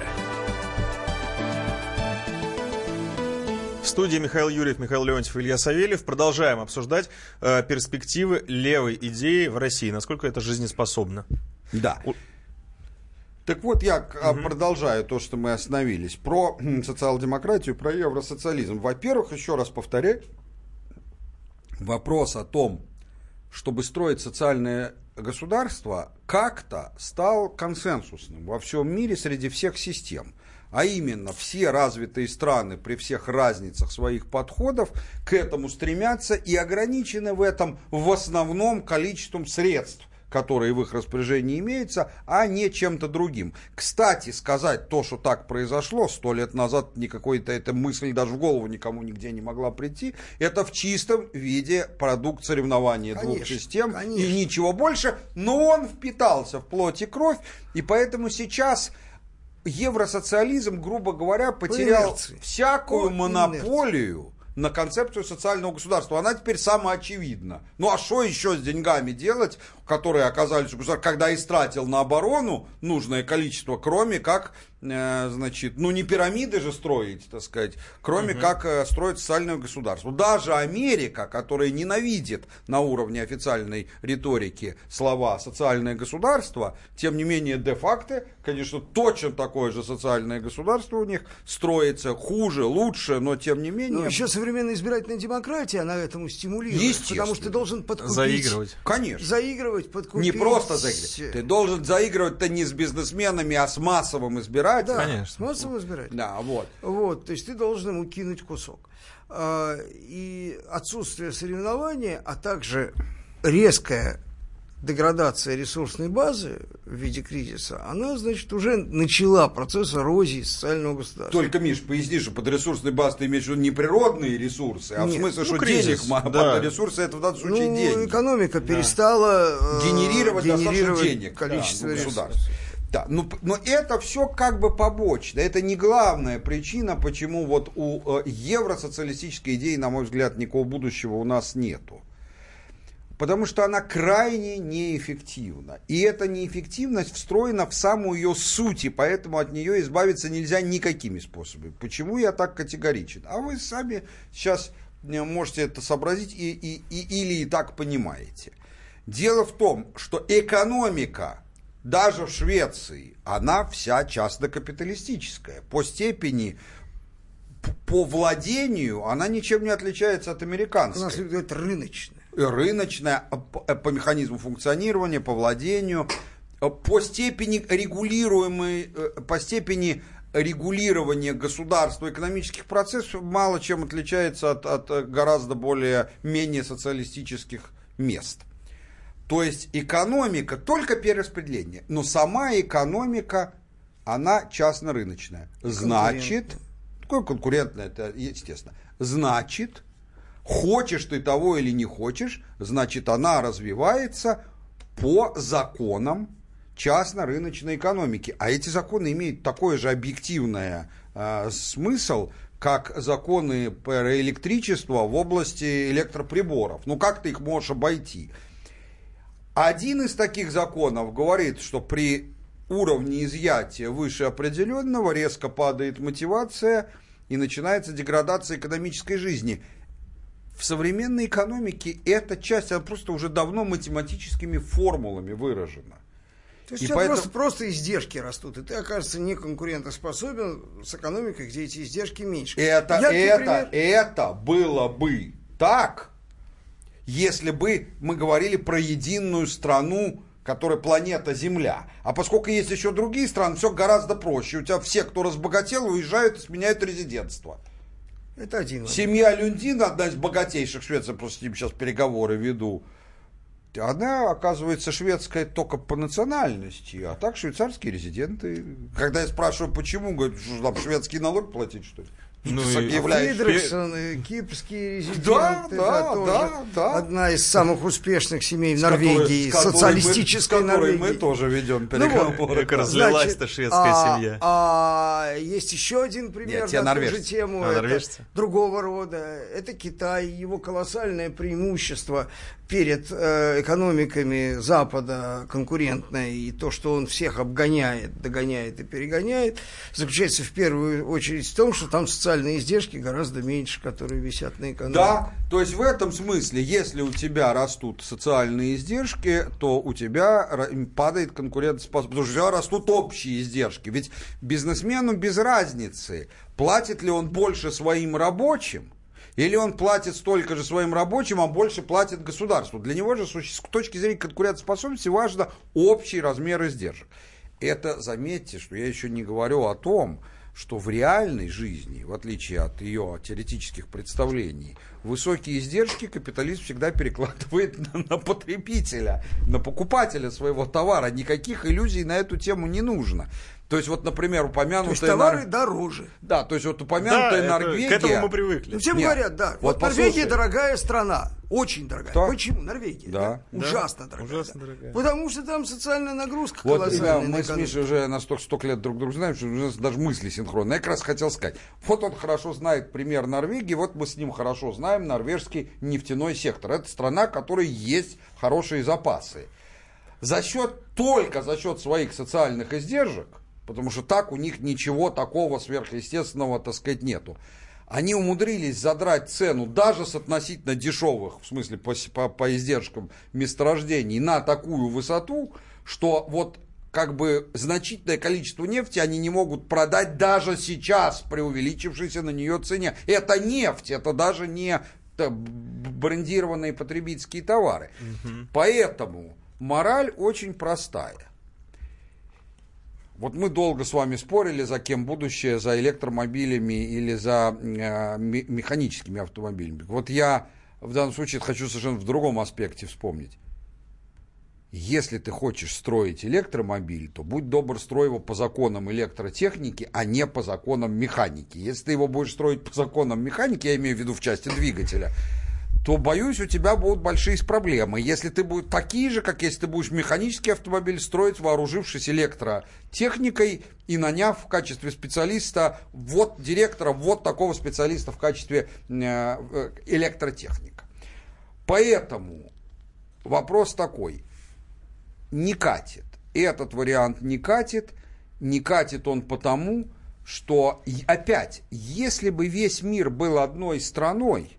Студии Михаил Юрьев, Михаил Леонтьев, Илья Савельев. Продолжаем обсуждать э, перспективы левой идеи в России. Насколько это жизнеспособно? Да. Так вот, я угу. продолжаю то, что мы остановились. Про социал-демократию, про евросоциализм. Во-первых, еще раз повторяю, вопрос о том, чтобы строить социальное государство, как-то стал консенсусным во всем мире среди всех систем. А именно, все развитые страны при всех разницах своих подходов к этому стремятся и ограничены в этом в основном количеством средств которые в их распоряжении имеются, а не чем-то другим. Кстати, сказать то, что так произошло, сто лет назад никакой-то эта мысль даже в голову никому нигде не могла прийти, это в чистом виде продукт соревнования конечно, двух систем конечно. и ничего больше, но он впитался в плоть и кровь, и поэтому сейчас евросоциализм, грубо говоря, потерял всякую монополию на концепцию социального государства. Она теперь самоочевидна. Ну а что еще с деньгами делать, которые оказались у государства, когда истратил на оборону нужное количество, кроме как Э, значит, ну не пирамиды же строить, так сказать, кроме угу. как э, строить социальное государство. Даже Америка, которая ненавидит на уровне официальной риторики слова социальное государство, тем не менее де-факто, конечно, точно такое же социальное государство у них строится хуже, лучше, но тем не менее. Ну, еще современная избирательная демократия, она этому стимулирует. Потому что ты должен подкупить. Заигрывать. Конечно. Заигрывать, подкупить. Не просто заигрывать. Ты должен заигрывать-то не с бизнесменами, а с массовым избирателем. Да, Конечно. с массовым избирателем. Да, вот. Вот, то есть ты должен ему кинуть кусок. А, и отсутствие соревнования, а также резкая деградация ресурсной базы в виде кризиса, она, значит, уже начала процесс эрозии социального государства. Только, Миш, поясни, что под ресурсной базой ты имеешь в виду не природные ресурсы, а Нет, в смысле, ну, что кризис, денег, да. ресурсы это в данном случае ну, деньги. экономика да. перестала э, генерировать, генерировать денег, количество да, государств. Да, но, но это все как бы побочно. Это не главная причина, почему вот у э, евросоциалистической идеи, на мой взгляд, никакого будущего у нас нету. Потому что она крайне неэффективна. И эта неэффективность встроена в самую ее суть, и поэтому от нее избавиться нельзя никакими способами. Почему я так категоричен? А вы сами сейчас э, можете это сообразить и, и, и, или и так понимаете. Дело в том, что экономика даже в Швеции, она вся частно-капиталистическая. По степени, по владению она ничем не отличается от американской. У нас говорят рыночная. Рыночная, а э, по механизму функционирования, по владению, э, по степени регулируемой, э, по степени регулирования государства экономических процессов мало чем отличается от, от гораздо более менее социалистических мест. То есть экономика только перераспределение, но сама экономика, она частно-рыночная. Значит, такое конкурентное, это естественно. Значит, хочешь ты того или не хочешь, значит она развивается по законам частно-рыночной экономики. А эти законы имеют такой же объективный э, смысл, как законы про электричество в области электроприборов. Ну как ты их можешь обойти? Один из таких законов говорит, что при уровне изъятия выше определенного резко падает мотивация и начинается деградация экономической жизни. В современной экономике эта часть она просто уже давно математическими формулами выражена. То есть и поэтому... просто, просто издержки растут, и ты, окажется, не конкурентоспособен с экономикой, где эти издержки меньше. Это, Я, это, например... это было бы так, если бы мы говорили про единую страну, которая планета Земля. А поскольку есть еще другие страны, все гораздо проще. У тебя все, кто разбогател, уезжают и сменяют резидентство. Это один. Семья Люндин, одна из богатейших Швеции, просто с ним сейчас переговоры веду. она, оказывается, шведская только по национальности, а так швейцарские резиденты. Когда я спрашиваю, почему, говорят, что там шведский налог платить, что ли? Ну, Фридрихсон, кипрские резиденты, да, да, да, да. одна из самых успешных семей в Норвегии, которой, социалистической мы, Норвегии. мы тоже ведем переговоры. Ну, вот, разлилась-то шведская а, семья. А, есть еще один пример Нет, на ту же тему. А, это другого рода. Это Китай, его колоссальное преимущество перед э, экономиками Запада конкурентной и то, что он всех обгоняет, догоняет и перегоняет, заключается в первую очередь в том, что там социальные издержки гораздо меньше, которые висят на экономике. Да, то есть в этом смысле, если у тебя растут социальные издержки, то у тебя падает конкурентоспособность, потому что у тебя растут общие издержки. Ведь бизнесмену без разницы, платит ли он больше своим рабочим, или он платит столько же своим рабочим, а больше платит государству. Для него же с точки зрения конкурентоспособности важно общий размер издержек. Это, заметьте, что я еще не говорю о том, что в реальной жизни, в отличие от ее теоретических представлений, высокие издержки капиталист всегда перекладывает на, на потребителя, на покупателя своего товара. Никаких иллюзий на эту тему не нужно. То есть, вот, например, упомянутая... То есть, товары Нор... дороже. Да, то есть, вот упомянутая да, Норвегия... Это, к этому мы привыкли. Ну, всем Нет. говорят, да. Вот, вот Норвегия дорогая страна. Очень дорогая. Да. Почему? Норвегия. Да. да? Ужасно дорогая. Ужасно дорогая. Потому что там социальная нагрузка вот, колоссальная. Да, мы с Мишей уже настолько столько лет друг друга знаем, что у нас даже мысли синхронные. Я как раз хотел сказать. Вот он хорошо знает пример Норвегии, вот мы с ним хорошо знаем норвежский нефтяной сектор. Это страна, которой есть хорошие запасы. За счет, только за счет своих социальных издержек, потому что так у них ничего такого сверхъестественного, так сказать, нету. Они умудрились задрать цену даже с относительно дешевых, в смысле по, по, по издержкам месторождений, на такую высоту, что вот как бы значительное количество нефти они не могут продать даже сейчас при увеличившейся на нее цене. Это нефть, это даже не брендированные потребительские товары. Угу. Поэтому мораль очень простая. Вот мы долго с вами спорили, за кем будущее, за электромобилями или за э, механическими автомобилями. Вот я в данном случае хочу совершенно в другом аспекте вспомнить. Если ты хочешь строить электромобиль, то будь добр, строй его по законам электротехники, а не по законам механики. Если ты его будешь строить по законам механики, я имею в виду в части двигателя, то, боюсь, у тебя будут большие проблемы. Если ты будешь такие же, как если ты будешь механический автомобиль строить, вооружившись электротехникой и наняв в качестве специалиста, вот директора, вот такого специалиста в качестве э, э, электротехника. Поэтому вопрос такой. Не катит. Этот вариант не катит. Не катит он потому, что, опять, если бы весь мир был одной страной,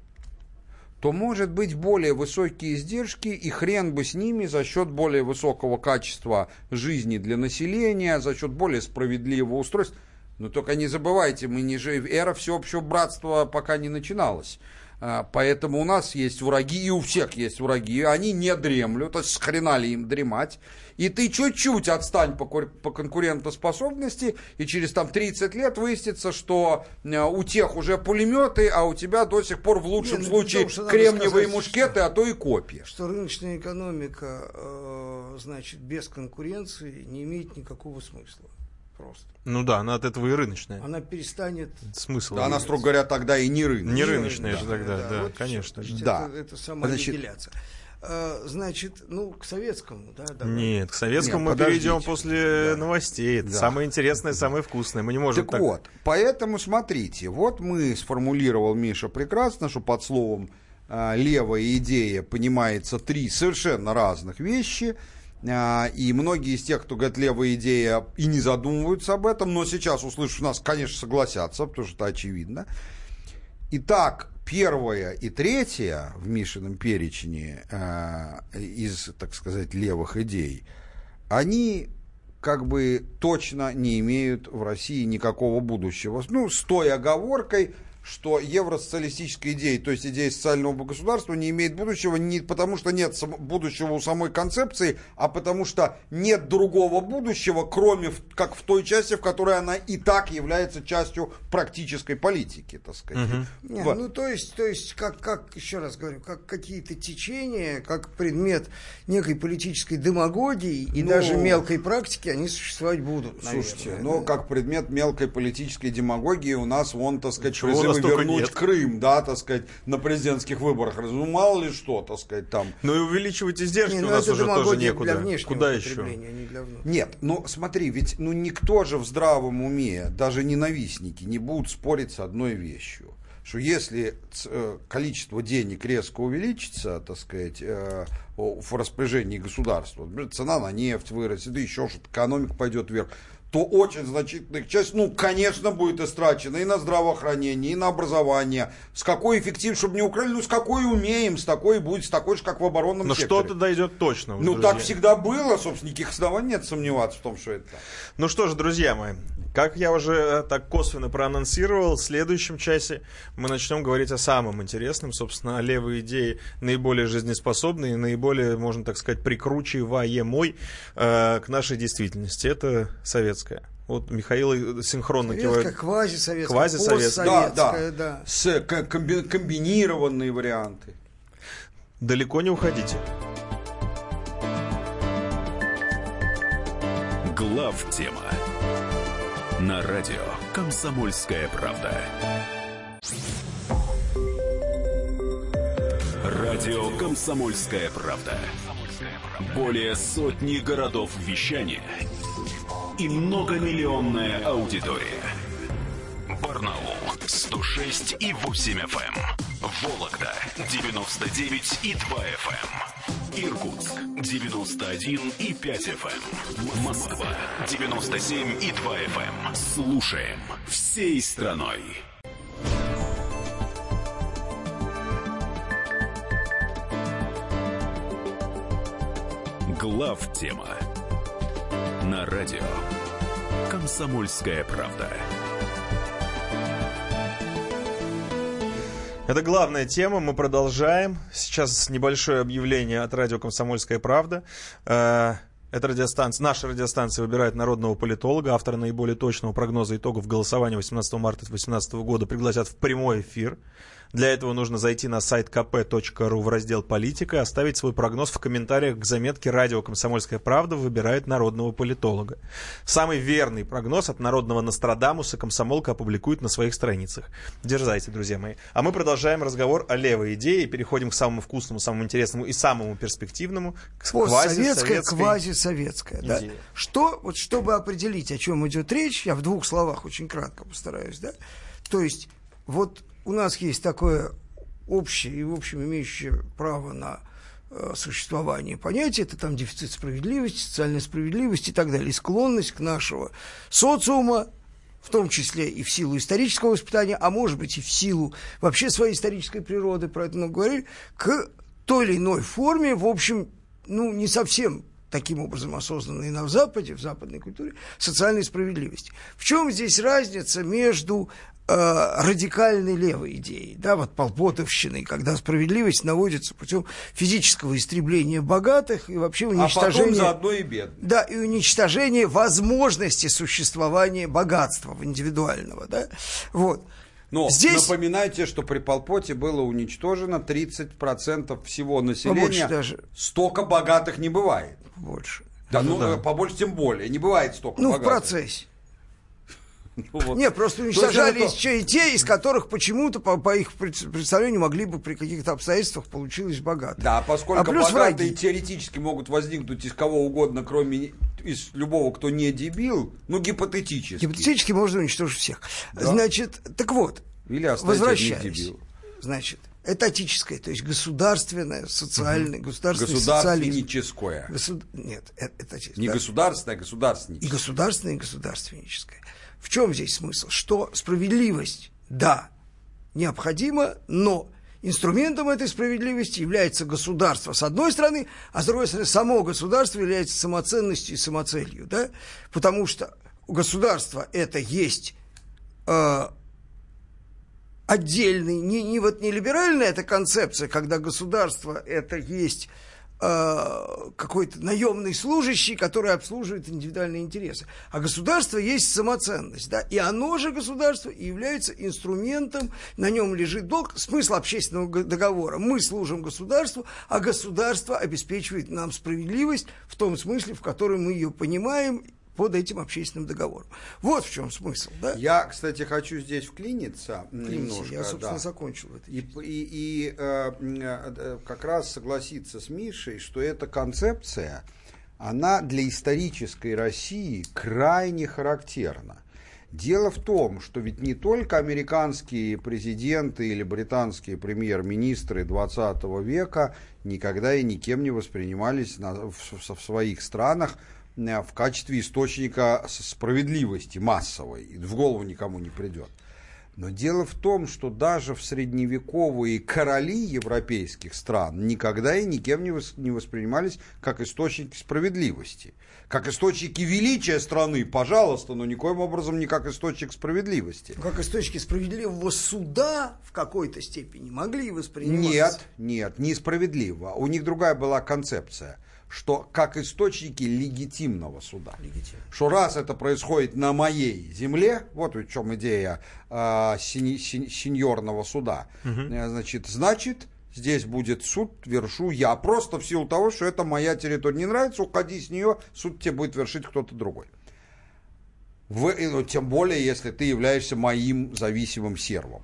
то может быть более высокие издержки, и хрен бы с ними за счет более высокого качества жизни для населения, за счет более справедливого устройства. Но только не забывайте, мы не же эра всеобщего братства пока не начиналась. А, поэтому у нас есть враги, и у всех есть враги. Они не дремлют, то есть с хрена ли им дремать. И ты чуть-чуть отстань по, по конкурентоспособности, и через там 30 лет выяснится, что э, у тех уже пулеметы, а у тебя до сих пор в лучшем Нет, ну, случае том, кремниевые сказать, мушкеты, что, а то и копья. Что рыночная экономика, э, значит, без конкуренции не имеет никакого смысла просто. Ну да, она от этого и рыночная. Она перестанет... Смысл. Да, она, строго говоря, тогда и не рыночная. Не рыночная да, же тогда, да, да вот конечно. Значит, да. Это, это самоаннигиляция. А, значит, ну, к советскому, да? Давай. Нет, к советскому Нет, мы подождите. перейдем после да. новостей. Это да. самое интересное, самое вкусное. Мы не можем так, так... вот, поэтому смотрите, вот мы сформулировал Миша прекрасно, что под словом э, левая идея понимается три совершенно разных вещи – а, и многие из тех, кто говорит левая идея, и не задумываются об этом, но сейчас, услышав нас, конечно, согласятся, потому что это очевидно. Итак, первое и третье в Мишином перечне э, из, так сказать, левых идей, они как бы точно не имеют в России никакого будущего. Ну, с той оговоркой, что евросоциалистическая идея, то есть идея социального государства, не имеет будущего не потому, что нет будущего у самой концепции, а потому что нет другого будущего, кроме как в той части, в которой она и так является частью практической политики, так сказать. Угу. Не, вот. Ну, то есть, то есть как, как, еще раз говорю, как какие-то течения, как предмет некой политической демагогии и ну, даже мелкой практики, они существовать будут. Слушайте, наверное, но да? как предмет мелкой политической демагогии у нас, вон, так сказать, Чего призывы вернуть нет. Крым, да, так сказать, на президентских выборах. Ну, мало ли что, так сказать, там. Ну и увеличивать издержки не, у ну, нас уже тоже некуда. Куда еще? Не для Нет, ну смотри, ведь ну никто же в здравом уме, даже ненавистники, не будут спорить с одной вещью что если э, количество денег резко увеличится, так сказать, э, в распоряжении государства, цена на нефть вырастет, да еще что-то, экономика пойдет вверх, то очень значительная часть, ну, конечно, будет истрачена и на здравоохранение, и на образование. С какой эффективностью, чтобы не украли, ну, с какой умеем, с такой будет, с такой же, как в оборонном Но секторе. что-то дойдет точно. Ну, друзья. так всегда было, собственно, никаких оснований нет сомневаться в том, что это Ну что же, друзья мои, как я уже э, так косвенно проанонсировал, в следующем часе мы начнем говорить о самом интересном, собственно, о левой идее, наиболее жизнеспособной и наиболее, можно так сказать, прикручиваемой э, к нашей действительности. Это советская. Вот Михаил синхронно Советская, кивает. Квазисоветская, квазисоветская. Да, да. да. С комби комбинированные варианты. Далеко не уходите. Глав тема на радио «Комсомольская правда». Радио «Комсомольская правда». Более сотни городов вещания и многомиллионная аудитория. Барнаул 106 и 8 FM. Эм. Вологда 99 и 2 FM. Иркутск 91 и 5 FM. Эм. Москва 97 и 2 FM. Эм. Слушаем всей страной. Глав тема на радио Комсомольская правда. Это главная тема, мы продолжаем. Сейчас небольшое объявление от радио «Комсомольская правда». Э, эта радиостанция, наша радиостанция выбирает народного политолога, автора наиболее точного прогноза итогов голосования 18 марта 2018 года пригласят в прямой эфир. Для этого нужно зайти на сайт kp.ru в раздел «Политика» и оставить свой прогноз в комментариях к заметке «Радио Комсомольская правда» выбирает народного политолога. Самый верный прогноз от народного Нострадамуса комсомолка опубликует на своих страницах. Дерзайте, друзья мои. А мы продолжаем разговор о левой идее и переходим к самому вкусному, самому интересному и самому перспективному, к квазисоветская, квазисоветская, да. Что, вот чтобы определить, о чем идет речь, я в двух словах очень кратко постараюсь, да. То есть, вот у нас есть такое общее и, в общем, имеющее право на э, существование понятие, это там дефицит справедливости, социальная справедливость и так далее, склонность к нашего социума, в том числе и в силу исторического воспитания, а может быть и в силу вообще своей исторической природы, про это мы говорили, к той или иной форме, в общем, ну, не совсем таким образом осознанной на Западе, в западной культуре, социальной справедливости. В чем здесь разница между радикальной левой идеей, да, вот полпотовщиной, когда справедливость наводится путем физического истребления богатых и вообще уничтожения... А потом заодно и бедных. Да, и уничтожения возможности существования богатства индивидуального, да, вот. Но Здесь... напоминайте, что при Полпоте было уничтожено 30% всего населения. Побольше даже. Столько богатых не бывает. Больше. Да, ну, да. побольше тем более. Не бывает столько ну, богатых. Ну, в процессе. Ну, вот. Нет, просто уничтожали еще и те, из которых почему-то, по, по их представлению, могли бы при каких-то обстоятельствах получилось богато. Да, поскольку а плюс богатые враги. теоретически могут возникнуть из кого угодно, кроме из любого, кто не дебил, ну, гипотетически. Гипотетически можно уничтожить всех. Да. Значит, так вот, Или возвращаясь. Значит, этатическое, то есть государственное, социальное, угу. государственное, Государственническое. Госуд... Нет, это, Не да. государственное, а государственническое. И государственное, и государственническое. В чем здесь смысл? Что справедливость, да, необходима, но инструментом этой справедливости является государство с одной стороны, а с другой стороны само государство является самоценностью и самоцелью, да? Потому что государство это есть э, отдельный, не, не вот не либеральная эта концепция, когда государство это есть какой-то наемный служащий, который обслуживает индивидуальные интересы. А государство есть самоценность, да, и оно же государство является инструментом, на нем лежит долг, смысл общественного договора. Мы служим государству, а государство обеспечивает нам справедливость в том смысле, в котором мы ее понимаем под этим общественным договором. Вот в чем смысл, да? Я, кстати, хочу здесь вклиниться Клините, немножко. Я, собственно, да. закончил это. И, и, и э, э, как раз согласиться с Мишей, что эта концепция, она для исторической России крайне характерна. Дело в том, что ведь не только американские президенты или британские премьер-министры 20 века никогда и никем не воспринимались на, в, в своих странах Э, в качестве источника справедливости массовой. В голову никому не придет. Но дело в том, что даже в средневековые короли европейских стран никогда и никем не, воспринимались как источники справедливости. Как источники величия страны, пожалуйста, но никоим образом не как источник справедливости. Как источники справедливого суда в какой-то степени могли восприниматься? Нет, нет, несправедливо. У них другая была концепция что как источники легитимного суда. Легитим. Что раз это происходит на моей земле, вот в чем идея э, сени, сень, сеньорного суда, угу. значит, значит, здесь будет суд, вершу я. Просто в силу того, что это моя территория. Не нравится, уходи с нее, суд тебе будет вершить кто-то другой. В, ну, тем более, если ты являешься моим зависимым сервом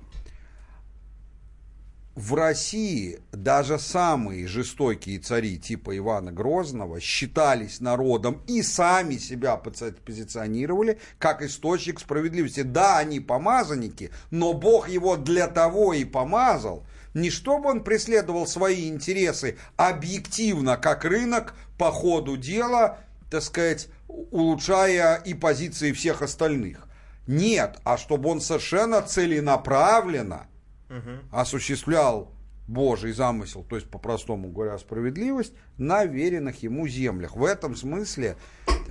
в России даже самые жестокие цари типа Ивана Грозного считались народом и сами себя позиционировали как источник справедливости. Да, они помазанники, но Бог его для того и помазал, не чтобы он преследовал свои интересы объективно, как рынок, по ходу дела, так сказать, улучшая и позиции всех остальных. Нет, а чтобы он совершенно целенаправленно – угу. осуществлял Божий замысел, то есть, по-простому говоря, справедливость, на веренных ему землях. В этом смысле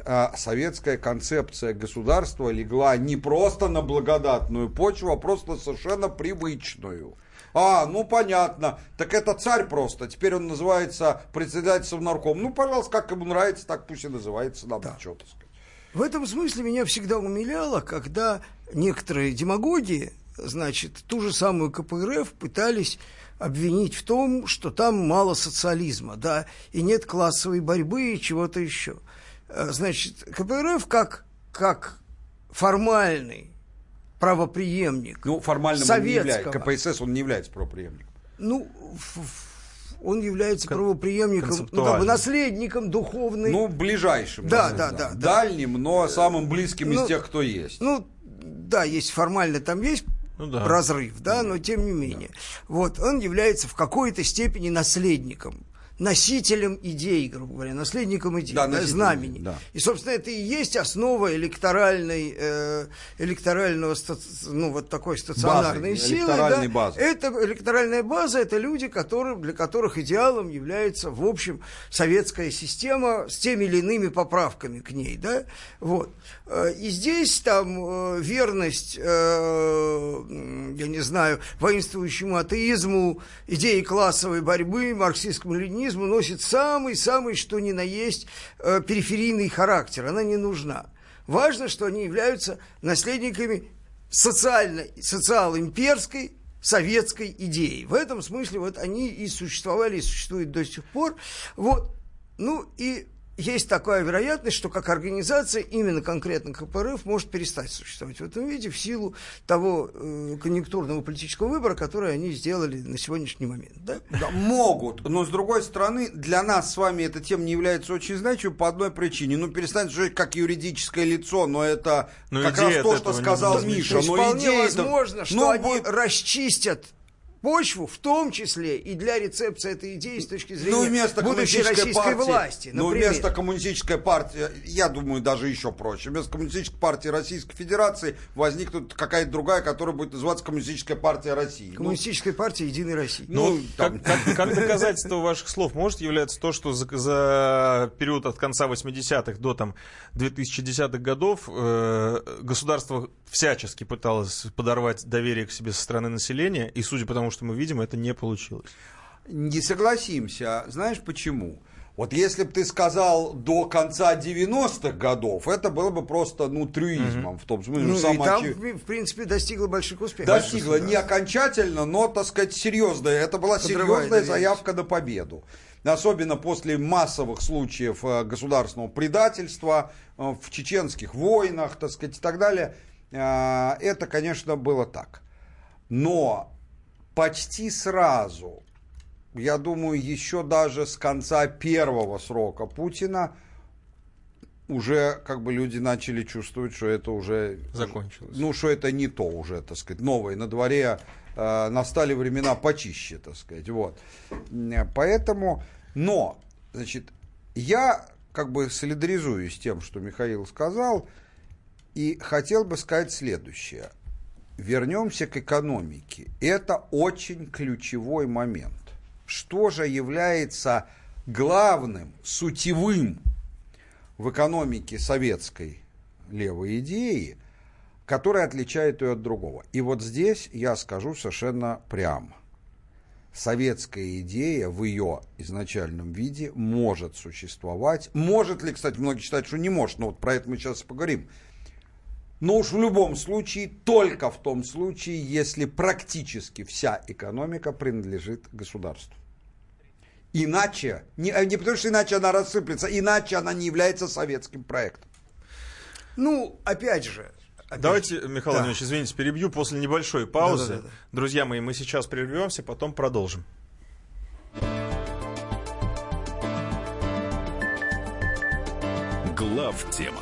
э, советская концепция государства легла не просто на благодатную почву, а просто совершенно привычную. А, ну понятно, так это царь просто, теперь он называется председателем нарком. Ну, пожалуйста, как ему нравится, так пусть и называется, нам да. что-то сказать. В этом смысле меня всегда умиляло, когда некоторые демагоги значит, ту же самую КПРФ пытались обвинить в том, что там мало социализма, да, и нет классовой борьбы и чего-то еще. Э, значит, КПРФ как, как формальный правоприемник Ну, формально он не является, КПСС он не является правоприемником. Ну, он является Кон- правоприемником, ну, как бы наследником духовным. Ну, ближайшим. Да, да, да. да Дальним, но самым близким ну, из тех, кто есть. Ну, да, есть формально, там есть ну, да. разрыв, да, но тем не менее. Да. Вот, он является в какой-то степени наследником носителем идей, грубо говоря, наследником идей, да, да, знамени. Да. И, собственно, это и есть основа электоральной, э, электорального, ну, вот такой стационарной базы, силы. Да. Базы. Это электоральная база, это люди, которые, для которых идеалом является, в общем, советская система с теми или иными поправками к ней, да, вот. Э, и здесь там э, верность, э, я не знаю, воинствующему атеизму, идеи классовой борьбы, марксистскому ленинизму, коммунизму носит самый-самый, что ни на есть, э, периферийный характер. Она не нужна. Важно, что они являются наследниками социал-имперской советской идеи. В этом смысле вот они и существовали, и существуют до сих пор. Вот. Ну и есть такая вероятность, что как организация именно конкретно КПРФ может перестать существовать в этом виде в силу того э, конъюнктурного политического выбора, который они сделали на сегодняшний момент. Да? Да, могут, но с другой стороны, для нас с вами эта тема не является очень значимой по одной причине. Ну, перестанет жить как юридическое лицо, но это но как раз то, что сказал Миша. Но вполне идея возможно, что ну, они будет... расчистят почву, в том числе и для рецепции этой идеи с точки зрения ну, вместо будущей российской партии, власти. Например. Ну, вместо коммунистической партии, я думаю, даже еще проще, вместо коммунистической партии Российской Федерации возникнет какая-то другая, которая будет называться Коммунистическая партия России. Коммунистическая ну, партия Единой России. Ну, ну как, как, как доказательство ваших слов может являться то, что за, за период от конца 80-х до там, 2010-х годов э, государство всячески пыталось подорвать доверие к себе со стороны населения, и судя по тому, что мы видим, это не получилось. Не согласимся. Знаешь почему? Вот если бы ты сказал до конца 90-х годов, это было бы просто, ну, трюизмом, mm-hmm. в том смысле. Ну, и там, в принципе, достигла больших успехов. Достигла, не окончательно, но, так сказать, серьезная. Это была серьезная заявка на победу. Особенно после массовых случаев э, государственного предательства э, в чеченских войнах, так сказать, и так далее. Э, это, конечно, было так. Но почти сразу, я думаю, еще даже с конца первого срока Путина, уже как бы люди начали чувствовать, что это уже... Закончилось. Ну, что это не то уже, так сказать, новое. На дворе э, настали времена почище, так сказать, вот. Поэтому, но, значит, я как бы солидаризуюсь с тем, что Михаил сказал, и хотел бы сказать следующее – вернемся к экономике. Это очень ключевой момент. Что же является главным, сутевым в экономике советской левой идеи, которая отличает ее от другого? И вот здесь я скажу совершенно прямо. Советская идея в ее изначальном виде может существовать. Может ли, кстати, многие считают, что не может, но вот про это мы сейчас поговорим но уж в любом случае только в том случае, если практически вся экономика принадлежит государству. Иначе, не, э, не потому что иначе она рассыплется, иначе она не является советским проектом. Ну, опять же, Опять. Давайте, Михаил да. Владимирович, извините, перебью после небольшой паузы. Да, да, да, да. Друзья мои, мы сейчас прервемся, потом продолжим. Глав тема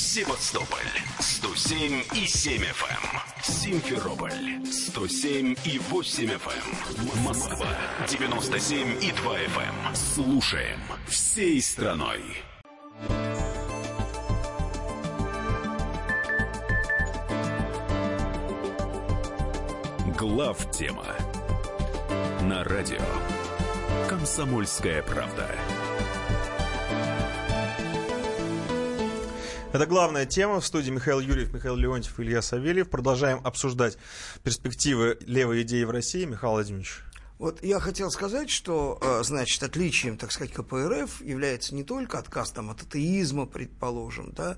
Севастополь 107 и 7 FM. Эм. Симферополь 107 и 8 FM. Эм. Москва 97 и 2 FM. Эм. Слушаем всей страной. Глав тема на радио Комсомольская правда. Это главная тема. В студии Михаил Юрьев, Михаил Леонтьев, Илья Савельев. Продолжаем обсуждать перспективы левой идеи в России. Михаил Владимирович. Вот я хотел сказать, что, э, значит, отличием, так сказать, КПРФ является не только отказ там, от атеизма, предположим, да,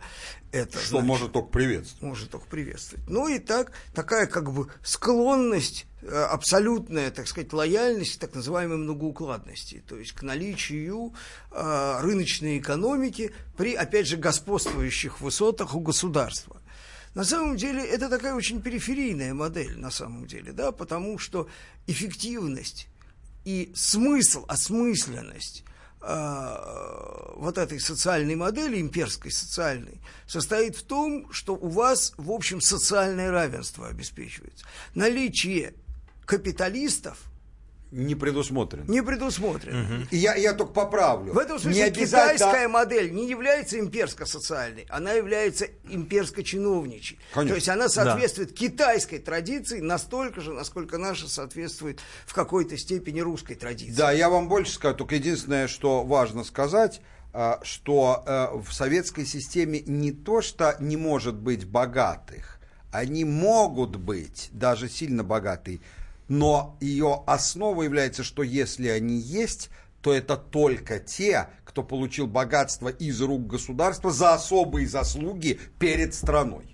это... Что значит, может только приветствовать. Может только приветствовать. Ну и так, такая как бы склонность, э, абсолютная, так сказать, лояльность так называемой многоукладности, то есть к наличию э, рыночной экономики при, опять же, господствующих высотах у государства. На самом деле это такая очень периферийная модель, на самом деле, да, потому что эффективность и смысл, осмысленность э, вот этой социальной модели, имперской социальной, состоит в том, что у вас, в общем, социальное равенство обеспечивается. Наличие капиталистов – не предусмотрен. Не предусмотрен. Угу. И я, я только поправлю. В этом смысле не обязательно... китайская модель не является имперско-социальной, она является имперско-чиновничей. То есть она соответствует да. китайской традиции настолько же, насколько наша соответствует в какой-то степени русской традиции. Да, я вам больше скажу, только единственное, что важно сказать, а, что э, в советской системе не то, что не может быть богатых, они могут быть даже сильно богатые, но ее основа является, что если они есть, то это только те, кто получил богатство из рук государства за особые заслуги перед страной.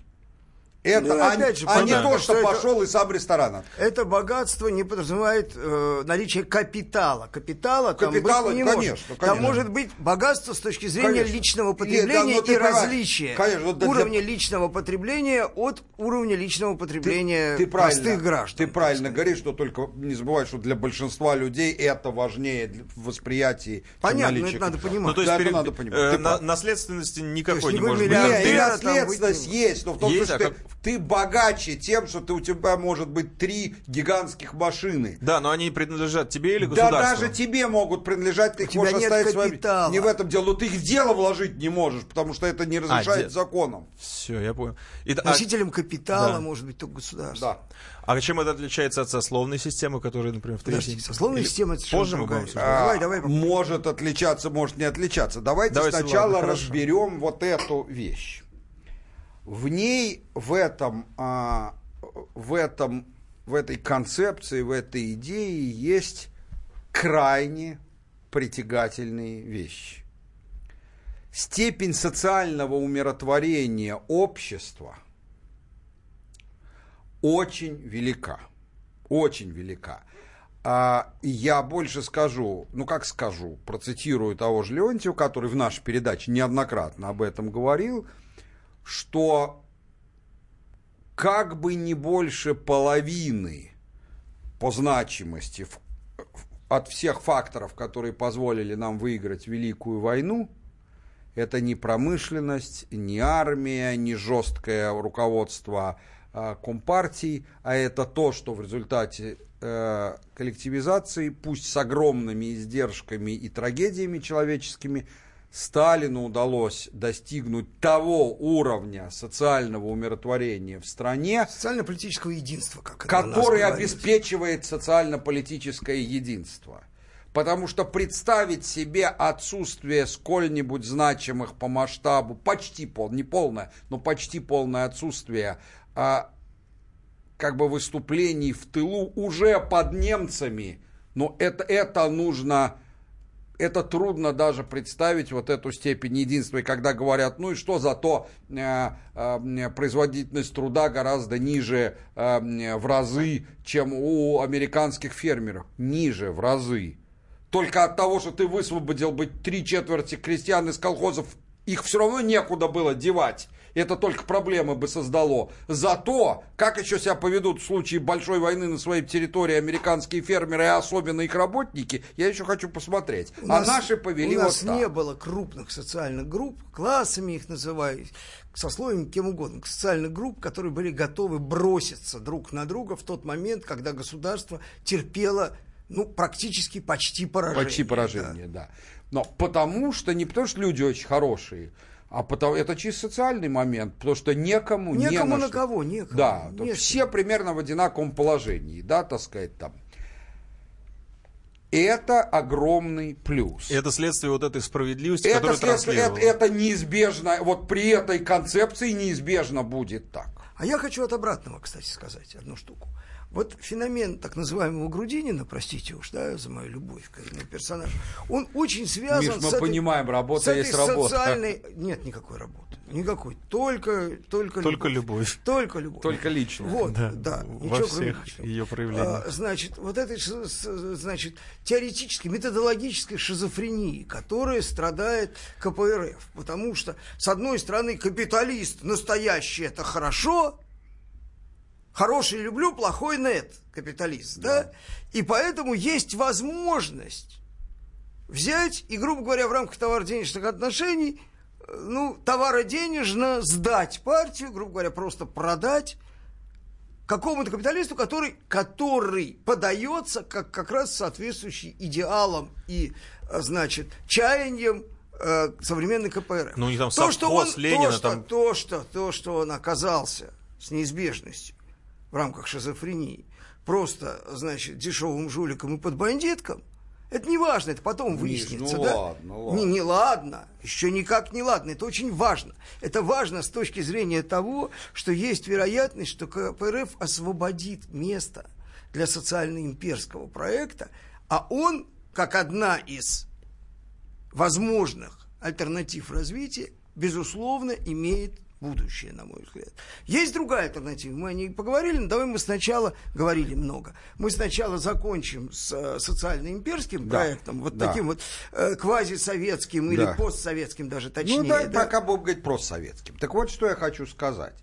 Это, ну, а, опять же, а не то, что, что пошел и сам ресторан. Это богатство не подразумевает э, наличие капитала. Капитала там Капитала, быть не конечно, может. Конечно. Там может быть богатство с точки зрения конечно. личного потребления Нет, да, и различия конечно, вот уровня для... личного потребления от уровня личного потребления ты, ты простых граждан. Ты правильно говоришь, что только не забывай, что для большинства людей это важнее в восприятии. Понятно, но это надо понимать. Ну, то есть да, перед, надо понимать. Э, на, наследственности никакой не может быть. Нет, наследственность есть, но в том, есть, что а ты богаче тем, что ты, у тебя может быть три гигантских машины. Да, но они принадлежат тебе или государству? Да, даже тебе могут принадлежать, ты их можешь оставить своими. Не в этом дело, но ты их в дело вложить не можешь, потому что это не разрешает а, законом. Все, я понял. И, Носителем а... капитала да. может быть только государство. Да. А чем это отличается от сословной системы, которая, например, в третьей? Сословная Или... система это позже мы будем а, давай, давай. Может отличаться, может не отличаться. Давайте, Давайте сначала ладно, разберем вот эту вещь в ней, в этом, а, в этом, в этой концепции, в этой идее есть крайне притягательные вещи. Степень социального умиротворения общества очень велика. Очень велика. А я больше скажу, ну как скажу, процитирую того же Леонтьева, который в нашей передаче неоднократно об этом говорил – что как бы не больше половины по значимости от всех факторов, которые позволили нам выиграть Великую войну, это не промышленность, не армия, не жесткое руководство э, Компартии, а это то, что в результате э, коллективизации, пусть с огромными издержками и трагедиями человеческими, Сталину удалось достигнуть того уровня социального умиротворения в стране, социально-политического единства, как который обеспечивает социально-политическое единство. Потому что представить себе отсутствие сколь-нибудь значимых по масштабу, почти пол, не полное, но почти полное отсутствие а, как бы выступлений в тылу уже под немцами, но это, это нужно это трудно даже представить вот эту степень единства. И когда говорят, ну и что, зато э, э, производительность труда гораздо ниже э, в разы, чем у американских фермеров. Ниже в разы. Только от того, что ты высвободил бы три четверти крестьян из колхозов, их все равно некуда было девать это только проблемы бы создало. Зато, как еще себя поведут в случае большой войны на своей территории американские фермеры, и особенно их работники, я еще хочу посмотреть. У а нас, наши повели У нас вот не было крупных социальных групп, классами их называют, сословиями, кем угодно, социальных групп, которые были готовы броситься друг на друга в тот момент, когда государство терпело ну, практически почти поражение. Почти поражение, да. да. Но потому что, не потому что люди очень хорошие, а потому это чисто социальный момент, потому что некому, некому не на, на кого, некому. Да, некому. все примерно в одинаковом положении, да, так сказать, там. Это огромный плюс. Это следствие вот этой справедливости, это которая следствие, это, это неизбежно, вот при этой концепции неизбежно будет так. А я хочу от обратного, кстати, сказать одну штуку. Вот феномен так называемого Грудинина, простите уж, да, за мою любовь к этому персонажу, он очень связан Миш, мы с этой, понимаем, работа с этой есть работа. социальной... Нет никакой работы, никакой, только, только, только любовь. любовь. Только любовь. Только лично. Вот, да, да во всех ее проявлениях. А, значит, вот этой, значит, теоретической, методологической шизофрении, которая страдает КПРФ, потому что, с одной стороны, капиталист настоящий – это хорошо, Хороший люблю, плохой нет, капиталист, да? да? И поэтому есть возможность взять и, грубо говоря, в рамках товарно-денежных отношений, э, ну, товароденежно сдать партию, грубо говоря, просто продать какому-то капиталисту, который, который подается как, как раз соответствующий идеалам и, э, значит, чаяниям э, современной КПРФ. Ну, не там то, что он, Ленина, то, что, там... то, что, то, что он оказался с неизбежностью в рамках шизофрении просто, значит, дешевым жуликом и под бандитком, это не важно, это потом выяснится, ну, да? Ладно, ладно. Не, не ладно, еще никак не ладно, это очень важно. Это важно с точки зрения того, что есть вероятность, что КПРФ освободит место для социально-имперского проекта, а он, как одна из возможных альтернатив развития, безусловно, имеет будущее, на мой взгляд. Есть другая альтернатива. Мы о ней поговорили, но давай мы сначала, говорили много, мы сначала закончим с э, социально-имперским да. проектом, вот да. таким вот э, квазисоветским да. или постсоветским даже точнее. Ну да, да, пока будем говорить постсоветским. Так вот, что я хочу сказать.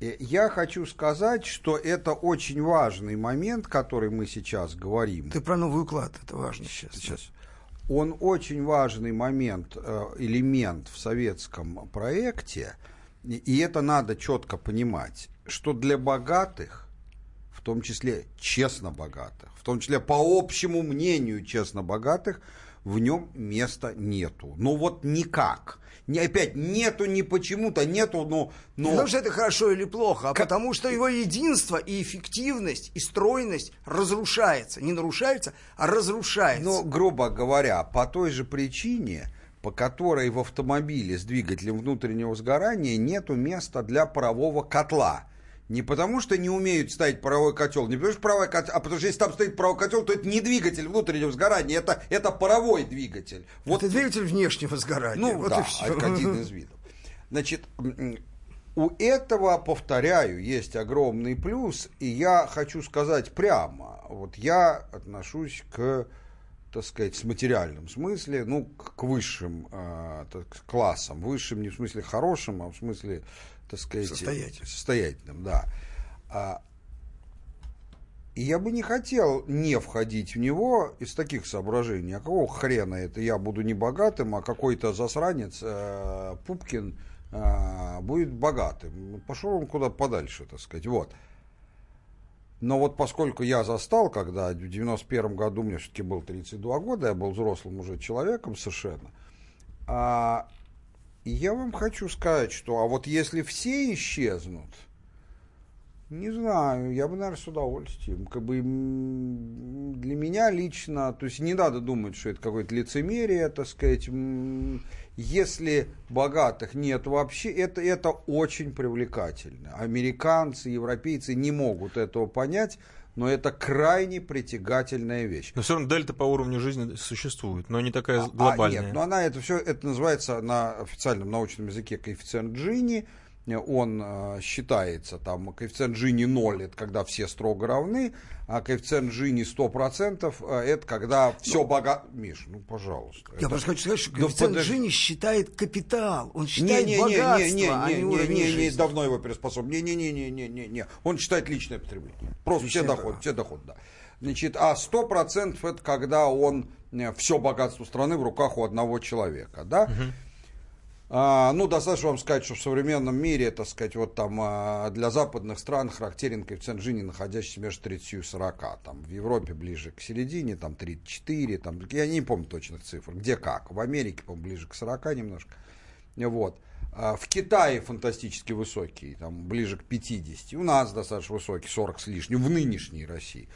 Э, я хочу сказать, что это очень важный момент, который мы сейчас говорим. Ты про новый уклад, это важно сейчас. Сейчас. Он очень важный момент, э, элемент в советском проекте, и это надо четко понимать, что для богатых, в том числе честно богатых, в том числе по общему мнению честно богатых, в нем места нету. Ну вот никак не, опять нету не почему-то, нету, но... но... Не потому что это хорошо или плохо, а как... потому что его единство и эффективность, и стройность разрушается. Не нарушается, а разрушается. Ну, грубо говоря, по той же причине, по которой в автомобиле с двигателем внутреннего сгорания нету места для парового котла. Не потому, что не умеют ставить паровой котел, не потому, что паровой котел, а потому что если там стоит паровой котел, то это не двигатель внутреннего сгорания, это, это паровой двигатель. Вот это двигатель внешнего сгорания. Ну, вот да, и все. это один из видов. Значит, у этого, повторяю, есть огромный плюс, и я хочу сказать прямо, вот я отношусь к, так сказать, с материальном смысле, ну, к высшим э, так, классам, высшим не в смысле хорошим, а в смысле так сказать, состоятельным, состоятельным да. А, и я бы не хотел не входить в него из таких соображений. А какого хрена это я буду не богатым, а какой-то засранец э, Пупкин э, будет богатым. Пошел он куда подальше, так сказать. Вот. Но вот поскольку я застал, когда в 91 году мне все-таки было 32 года, я был взрослым уже человеком совершенно, а я вам хочу сказать, что а вот если все исчезнут, не знаю, я бы, наверное, с удовольствием. Как бы для меня лично, то есть не надо думать, что это какое-то лицемерие, так сказать. Если богатых нет вообще, это, это очень привлекательно. Американцы, европейцы не могут этого понять, но это крайне притягательная вещь. Но все равно дельта по уровню жизни существует, но не такая а, глобальная. А, нет, но она это все, это называется на официальном научном языке коэффициент Джини он э, считается, там, коэффициент Джини 0, это когда все строго равны, а коэффициент Джини 100%, э, это когда все ну, богато... Миш, ну, пожалуйста. Я это... просто хочу сказать, что коэффициент подож... Джини считает капитал, он считает не, не, богатство, не, не, не, а не, не, не, не, давно его переспособен. Не, не, не, не, не, не, не. Он считает личное потребление. Просто все доход, все доход, да. Значит, а 100% это когда он э, все богатство страны в руках у одного человека, да? Угу. А, ну, достаточно вам сказать, что в современном мире, так сказать, вот там а, для западных стран характерен коэффициент Джини, находящийся между 30 и 40. Там в Европе ближе к середине, там 34, там, я не помню точных цифр, где как. В Америке, по ближе к 40 немножко. Вот. А в Китае фантастически высокий, там ближе к 50. У нас достаточно высокий, 40 с лишним, в нынешней России.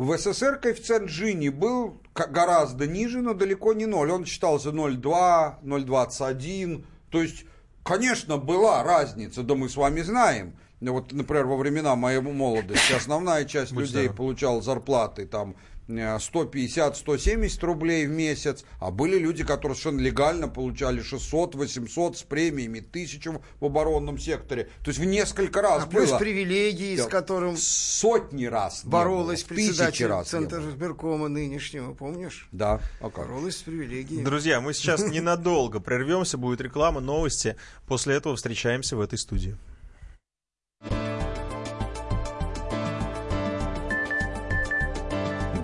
В СССР коэффициент Джини был гораздо ниже, но далеко не 0. Он считался 0,2, 0,21. То есть, конечно, была разница, да мы с вами знаем. Вот, например, во времена моей молодости основная часть людей получала зарплаты там 150-170 э, рублей в месяц, а были люди, которые совершенно легально получали 600-800 с премиями, 1000 в оборонном секторе. То есть в несколько раз а было. плюс привилегии, да, с которым сотни раз боролась председатель раз Центра избиркома нынешнего, помнишь? Да. А как? Боролась с привилегиями. Друзья, мы сейчас ненадолго прервемся, будет реклама, новости. После этого встречаемся в этой студии.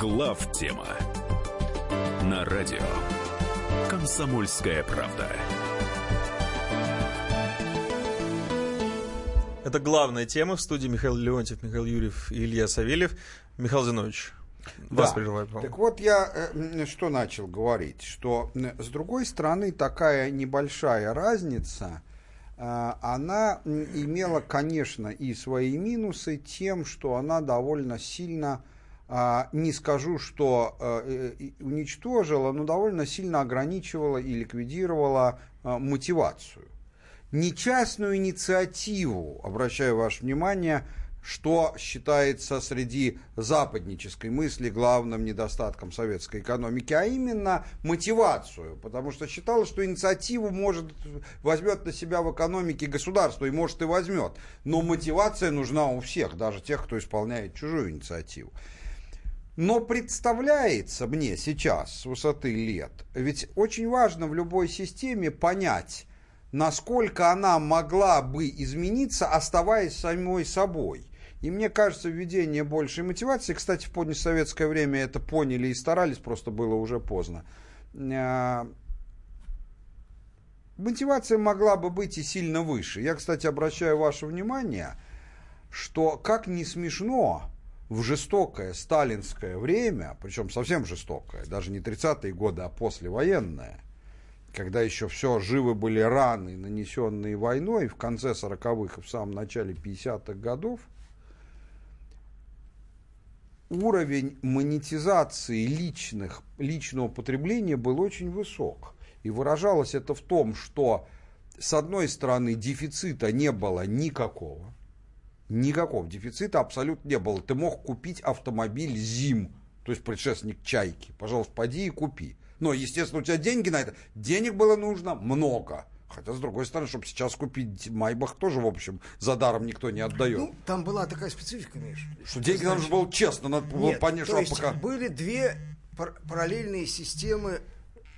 Глав тема на радио Комсомольская правда. Это главная тема в студии Михаил Леонтьев, Михаил Юрьев и Илья Савельев. Михаил Зинович, Вас да. прерываю. Так вот я э, что начал говорить, что с другой стороны такая небольшая разница, э, она имела, конечно, и свои минусы тем, что она довольно сильно не скажу, что э, уничтожила, но довольно сильно ограничивала и ликвидировала мотивацию. Нечастную инициативу, обращаю ваше внимание, что считается среди западнической мысли главным недостатком советской экономики, а именно мотивацию, потому что считалось, что инициативу может возьмет на себя в экономике государство, и может и возьмет, но мотивация нужна у всех, даже тех, кто исполняет чужую инициативу. Но представляется мне сейчас с высоты лет, ведь очень важно в любой системе понять, насколько она могла бы измениться, оставаясь самой собой. И мне кажется, введение большей мотивации, кстати, в позднесоветское время это поняли и старались, просто было уже поздно. А, мотивация могла бы быть и сильно выше. Я, кстати, обращаю ваше внимание, что, как не смешно, в жестокое сталинское время, причем совсем жестокое, даже не 30-е годы, а послевоенное, когда еще все живы были раны, нанесенные войной, в конце 40-х и в самом начале 50-х годов, уровень монетизации личных, личного потребления был очень высок. И выражалось это в том, что с одной стороны дефицита не было никакого, никакого дефицита абсолютно не было. Ты мог купить автомобиль ЗИМ, то есть предшественник Чайки. Пожалуйста, поди и купи. Но, естественно, у тебя деньги на это. Денег было нужно много. Хотя, с другой стороны, чтобы сейчас купить Майбах, тоже, в общем, за даром никто не отдает. Ну, там была такая специфика, Миш. Что деньги нужно было честно, надо было понять, что пока... были две параллельные системы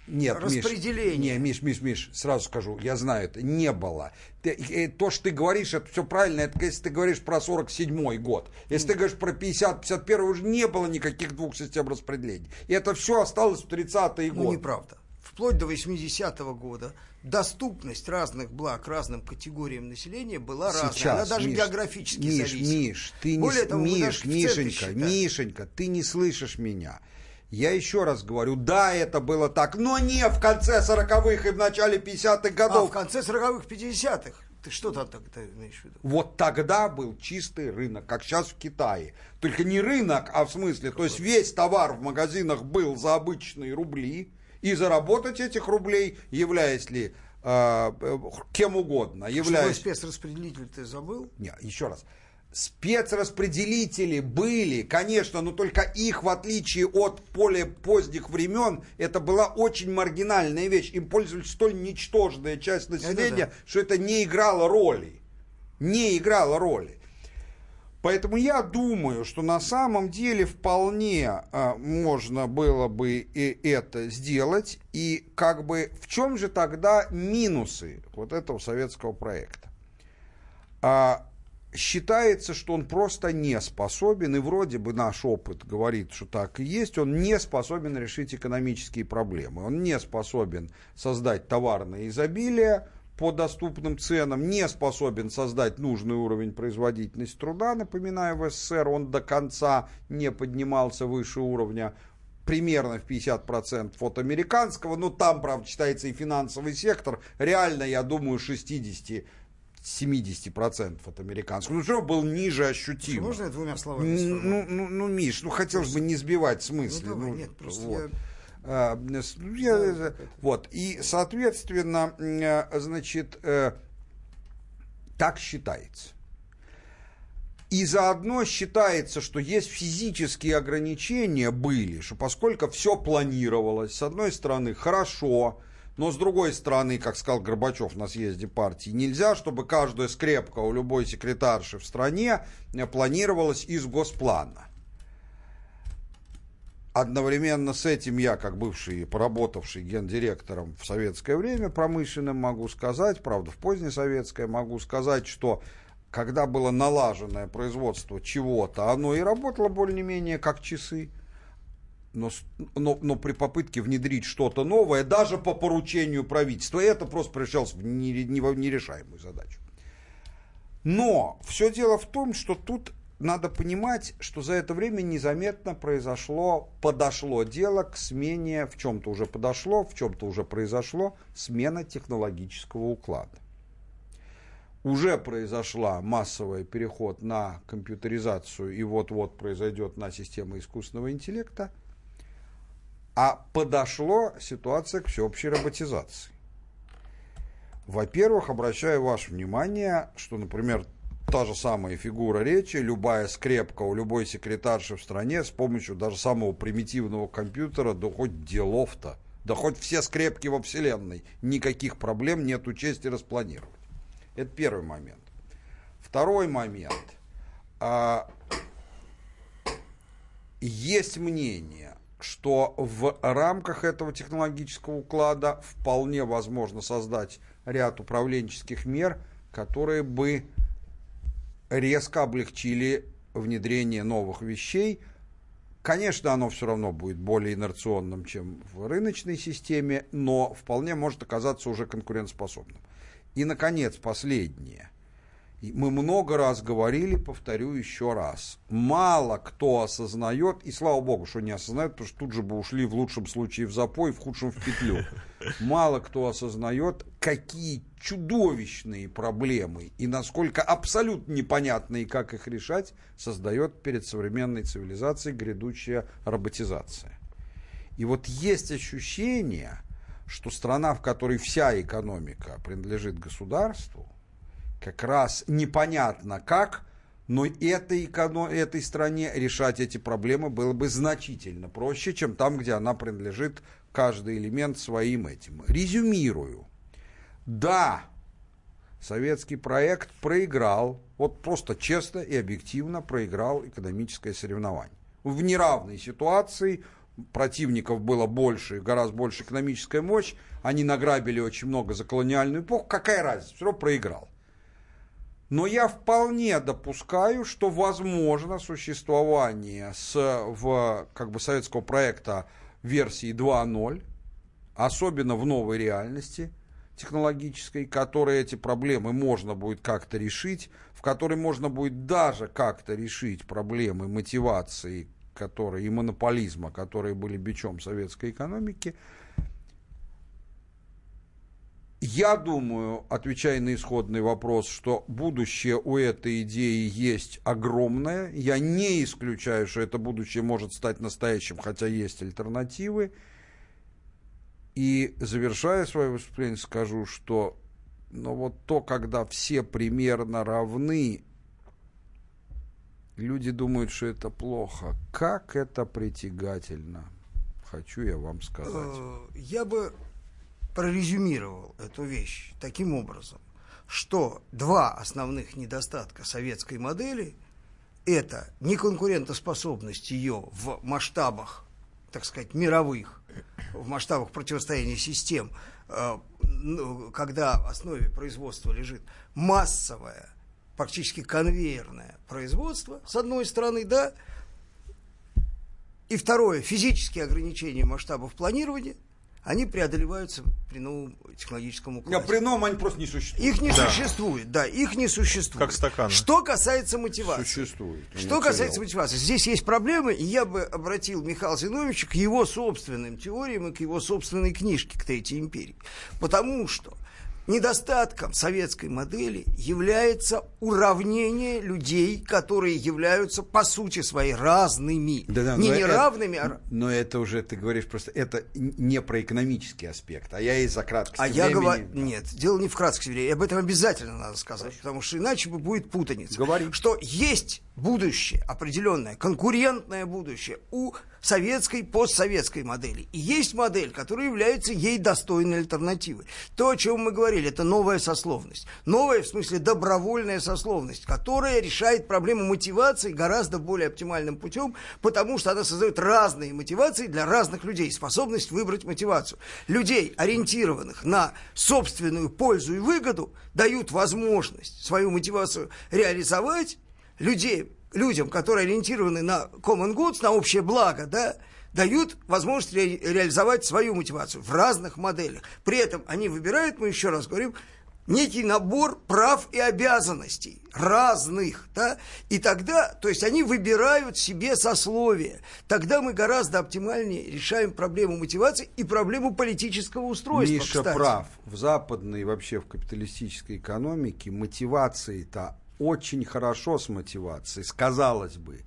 нет, распределение. Миш, не, Миш, Миш, Миш, сразу скажу, я знаю, это не было. Ты, э, то, что ты говоришь, это все правильно, это если ты говоришь про 47-й год. Если mm. ты говоришь про 50-51 уже не было никаких двух систем распределения. И это все осталось в 30-е ну, годы. Ну, неправда. Вплоть до 80-го года доступность разных благ разным категориям населения была Сейчас, разная. Она даже Миш, географически Миш, зависит. Миш, ты Более не, того, Миш, Мишенька, Мишенька, ты не слышишь меня. Я еще раз говорю, да, это было так, но не в конце 40-х и в начале 50-х годов. А в конце 40-х, 50-х. Ты что там тогда имеешь в виду? Вот тогда был чистый рынок, как сейчас в Китае. Только не рынок, а в смысле, то есть весь товар в магазинах был за обычные рубли, и заработать этих рублей, являясь ли э, кем угодно. Являясь... Что спецраспределитель ты забыл? Нет, еще раз. Спецраспределители были, конечно, но только их, в отличие от более поздних времен, это была очень маргинальная вещь. Им пользовались столь ничтожная часть населения, это да. что это не играло роли. Не играло роли. Поэтому я думаю, что на самом деле вполне э, можно было бы и это сделать. И как бы в чем же тогда минусы вот этого советского проекта? А, считается, что он просто не способен, и вроде бы наш опыт говорит, что так и есть, он не способен решить экономические проблемы, он не способен создать товарное изобилие по доступным ценам, не способен создать нужный уровень производительности труда, напоминаю, в СССР. Он до конца не поднимался выше уровня примерно в 50% от американского, но там, правда, считается и финансовый сектор, реально, я думаю, 60 70% от американского. Ну, что был ниже ощутимо. Можно я двумя словами? Ну, ну, ну, Миш, ну, хотелось бы не сбивать смысле. Ну, давай, ну, нет, просто вот. я... А, я, да, вот, и, соответственно, э, значит, э, так считается. И заодно считается, что есть физические ограничения были, что поскольку все планировалось, с одной стороны, хорошо, но с другой стороны, как сказал Горбачев на съезде партии, нельзя, чтобы каждая скрепка у любой секретарши в стране э, планировалась из госплана. Одновременно с этим я, как бывший, поработавший гендиректором в советское время промышленным, могу сказать, правда, в позднее советское, могу сказать, что когда было налаженное производство чего-то, оно и работало более-менее как часы но, но, но при попытке внедрить что-то новое, даже по поручению правительства, это просто превращалось в нерешаемую задачу. Но все дело в том, что тут надо понимать, что за это время незаметно произошло, подошло дело к смене, в чем-то уже подошло, в чем-то уже произошло, смена технологического уклада. Уже произошла массовый переход на компьютеризацию, и вот-вот произойдет на систему искусственного интеллекта, а подошло ситуация к всеобщей роботизации. Во-первых, обращаю ваше внимание, что, например, та же самая фигура речи, любая скрепка у любой секретарши в стране с помощью даже самого примитивного компьютера, да хоть делов-то, да хоть все скрепки во Вселенной, никаких проблем нет учесть и распланировать. Это первый момент. Второй момент. А, есть мнение, что в рамках этого технологического уклада вполне возможно создать ряд управленческих мер, которые бы резко облегчили внедрение новых вещей. Конечно, оно все равно будет более инерционным, чем в рыночной системе, но вполне может оказаться уже конкурентоспособным. И, наконец, последнее. Мы много раз говорили, повторю еще раз. Мало кто осознает, и слава богу, что не осознает, потому что тут же бы ушли в лучшем случае в запой, в худшем в петлю. Мало кто осознает, какие чудовищные проблемы и насколько абсолютно непонятные, как их решать, создает перед современной цивилизацией грядущая роботизация. И вот есть ощущение, что страна, в которой вся экономика принадлежит государству, как раз непонятно как, но этой, этой стране решать эти проблемы было бы значительно проще, чем там, где она принадлежит каждый элемент своим этим. Резюмирую. Да, советский проект проиграл, вот просто честно и объективно проиграл экономическое соревнование. В неравной ситуации противников было больше, гораздо больше экономическая мощь, они награбили очень много за колониальную эпоху, какая разница, все равно проиграл. Но я вполне допускаю, что возможно существование с, в, как бы, советского проекта версии 2.0, особенно в новой реальности технологической, которой эти проблемы можно будет как-то решить, в которой можно будет даже как-то решить проблемы мотивации которые, и монополизма, которые были бичом советской экономики – я думаю, отвечая на исходный вопрос, что будущее у этой идеи есть огромное. Я не исключаю, что это будущее может стать настоящим, хотя есть альтернативы. И завершая свое выступление, скажу, что ну, вот то, когда все примерно равны, люди думают, что это плохо. Как это притягательно, хочу я вам сказать. Э, я бы прорезюмировал эту вещь таким образом, что два основных недостатка советской модели – это неконкурентоспособность ее в масштабах, так сказать, мировых, в масштабах противостояния систем, э, ну, когда в основе производства лежит массовое, практически конвейерное производство, с одной стороны, да, и второе, физические ограничения масштабов планирования – они преодолеваются при новом технологическом укладе. А при новом они просто не существуют. Их не да. существует, да, их не существует. Как стаканы. Что касается мотивации. Существует. Что касается мотивации, здесь есть проблемы, и я бы обратил Михаила Зиновича к его собственным теориям и к его собственной книжке «К Третьей империи». Потому что Недостатком советской модели является уравнение людей, которые являются по сути своей разными. Да, да, не неравными, это, а... Но это уже, ты говоришь, просто это не про экономический аспект, а я из-за краткости А времени... я говорю, нет, дело не в краткости времени, об этом обязательно надо сказать, Хорошо. потому что иначе будет путаница. Говори. Что есть будущее определенное, конкурентное будущее у советской, постсоветской модели. И есть модель, которая является ей достойной альтернативой. То, о чем мы говорили, это новая сословность. Новая, в смысле, добровольная сословность, которая решает проблему мотивации гораздо более оптимальным путем, потому что она создает разные мотивации для разных людей, способность выбрать мотивацию. Людей, ориентированных на собственную пользу и выгоду, дают возможность свою мотивацию реализовать, людей, людям, которые ориентированы на common goods, на общее благо, да, дают возможность ре реализовать свою мотивацию в разных моделях. При этом они выбирают, мы еще раз говорим, некий набор прав и обязанностей разных, да, и тогда, то есть они выбирают себе сословие, тогда мы гораздо оптимальнее решаем проблему мотивации и проблему политического устройства, Миша кстати. прав, в западной вообще в капиталистической экономике мотивации-то очень хорошо с мотивацией, сказалось бы,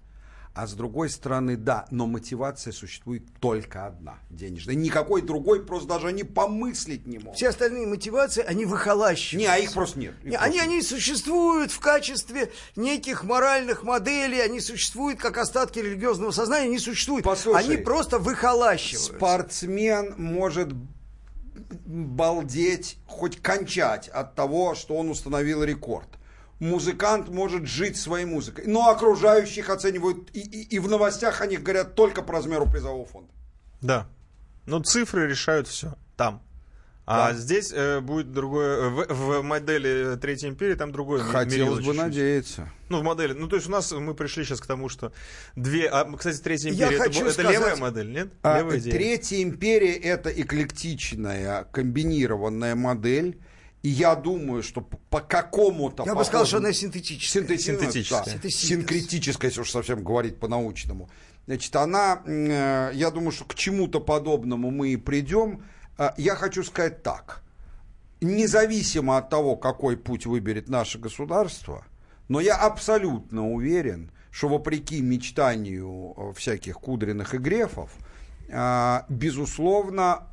а с другой стороны, да, но мотивация существует только одна, денежная. Никакой другой просто даже они помыслить не могут. Все остальные мотивации, они выхолащивают. Не, а их просто нет. Их не, просто они, нет. они существуют в качестве неких моральных моделей, они существуют как остатки религиозного сознания, они существуют. Послушай, они просто выхолащивают. Спортсмен может балдеть, хоть кончать от того, что он установил рекорд музыкант может жить своей музыкой. Но окружающих оценивают, и, и, и в новостях о них говорят только по размеру призового фонда. Да. Но цифры решают все там. А да. здесь э, будет другое. В, в модели Третьей империи там другое. Хотелось бы чуть-чуть. надеяться. Ну, в модели. Ну, то есть у нас мы пришли сейчас к тому, что две. А, кстати, Третья империя это, это сказать... левая модель, нет? А, левая Третья империя это эклектичная, комбинированная модель и я думаю, что по какому-то... Я бы сказал, что она синтетическая. Синтетическая. Да. Синкретическая, если уж совсем говорить по-научному. Значит, она, э, я думаю, что к чему-то подобному мы и придем. Э, я хочу сказать так. Независимо от того, какой путь выберет наше государство, но я абсолютно уверен, что вопреки мечтанию э, всяких кудренных и грефов, безусловно,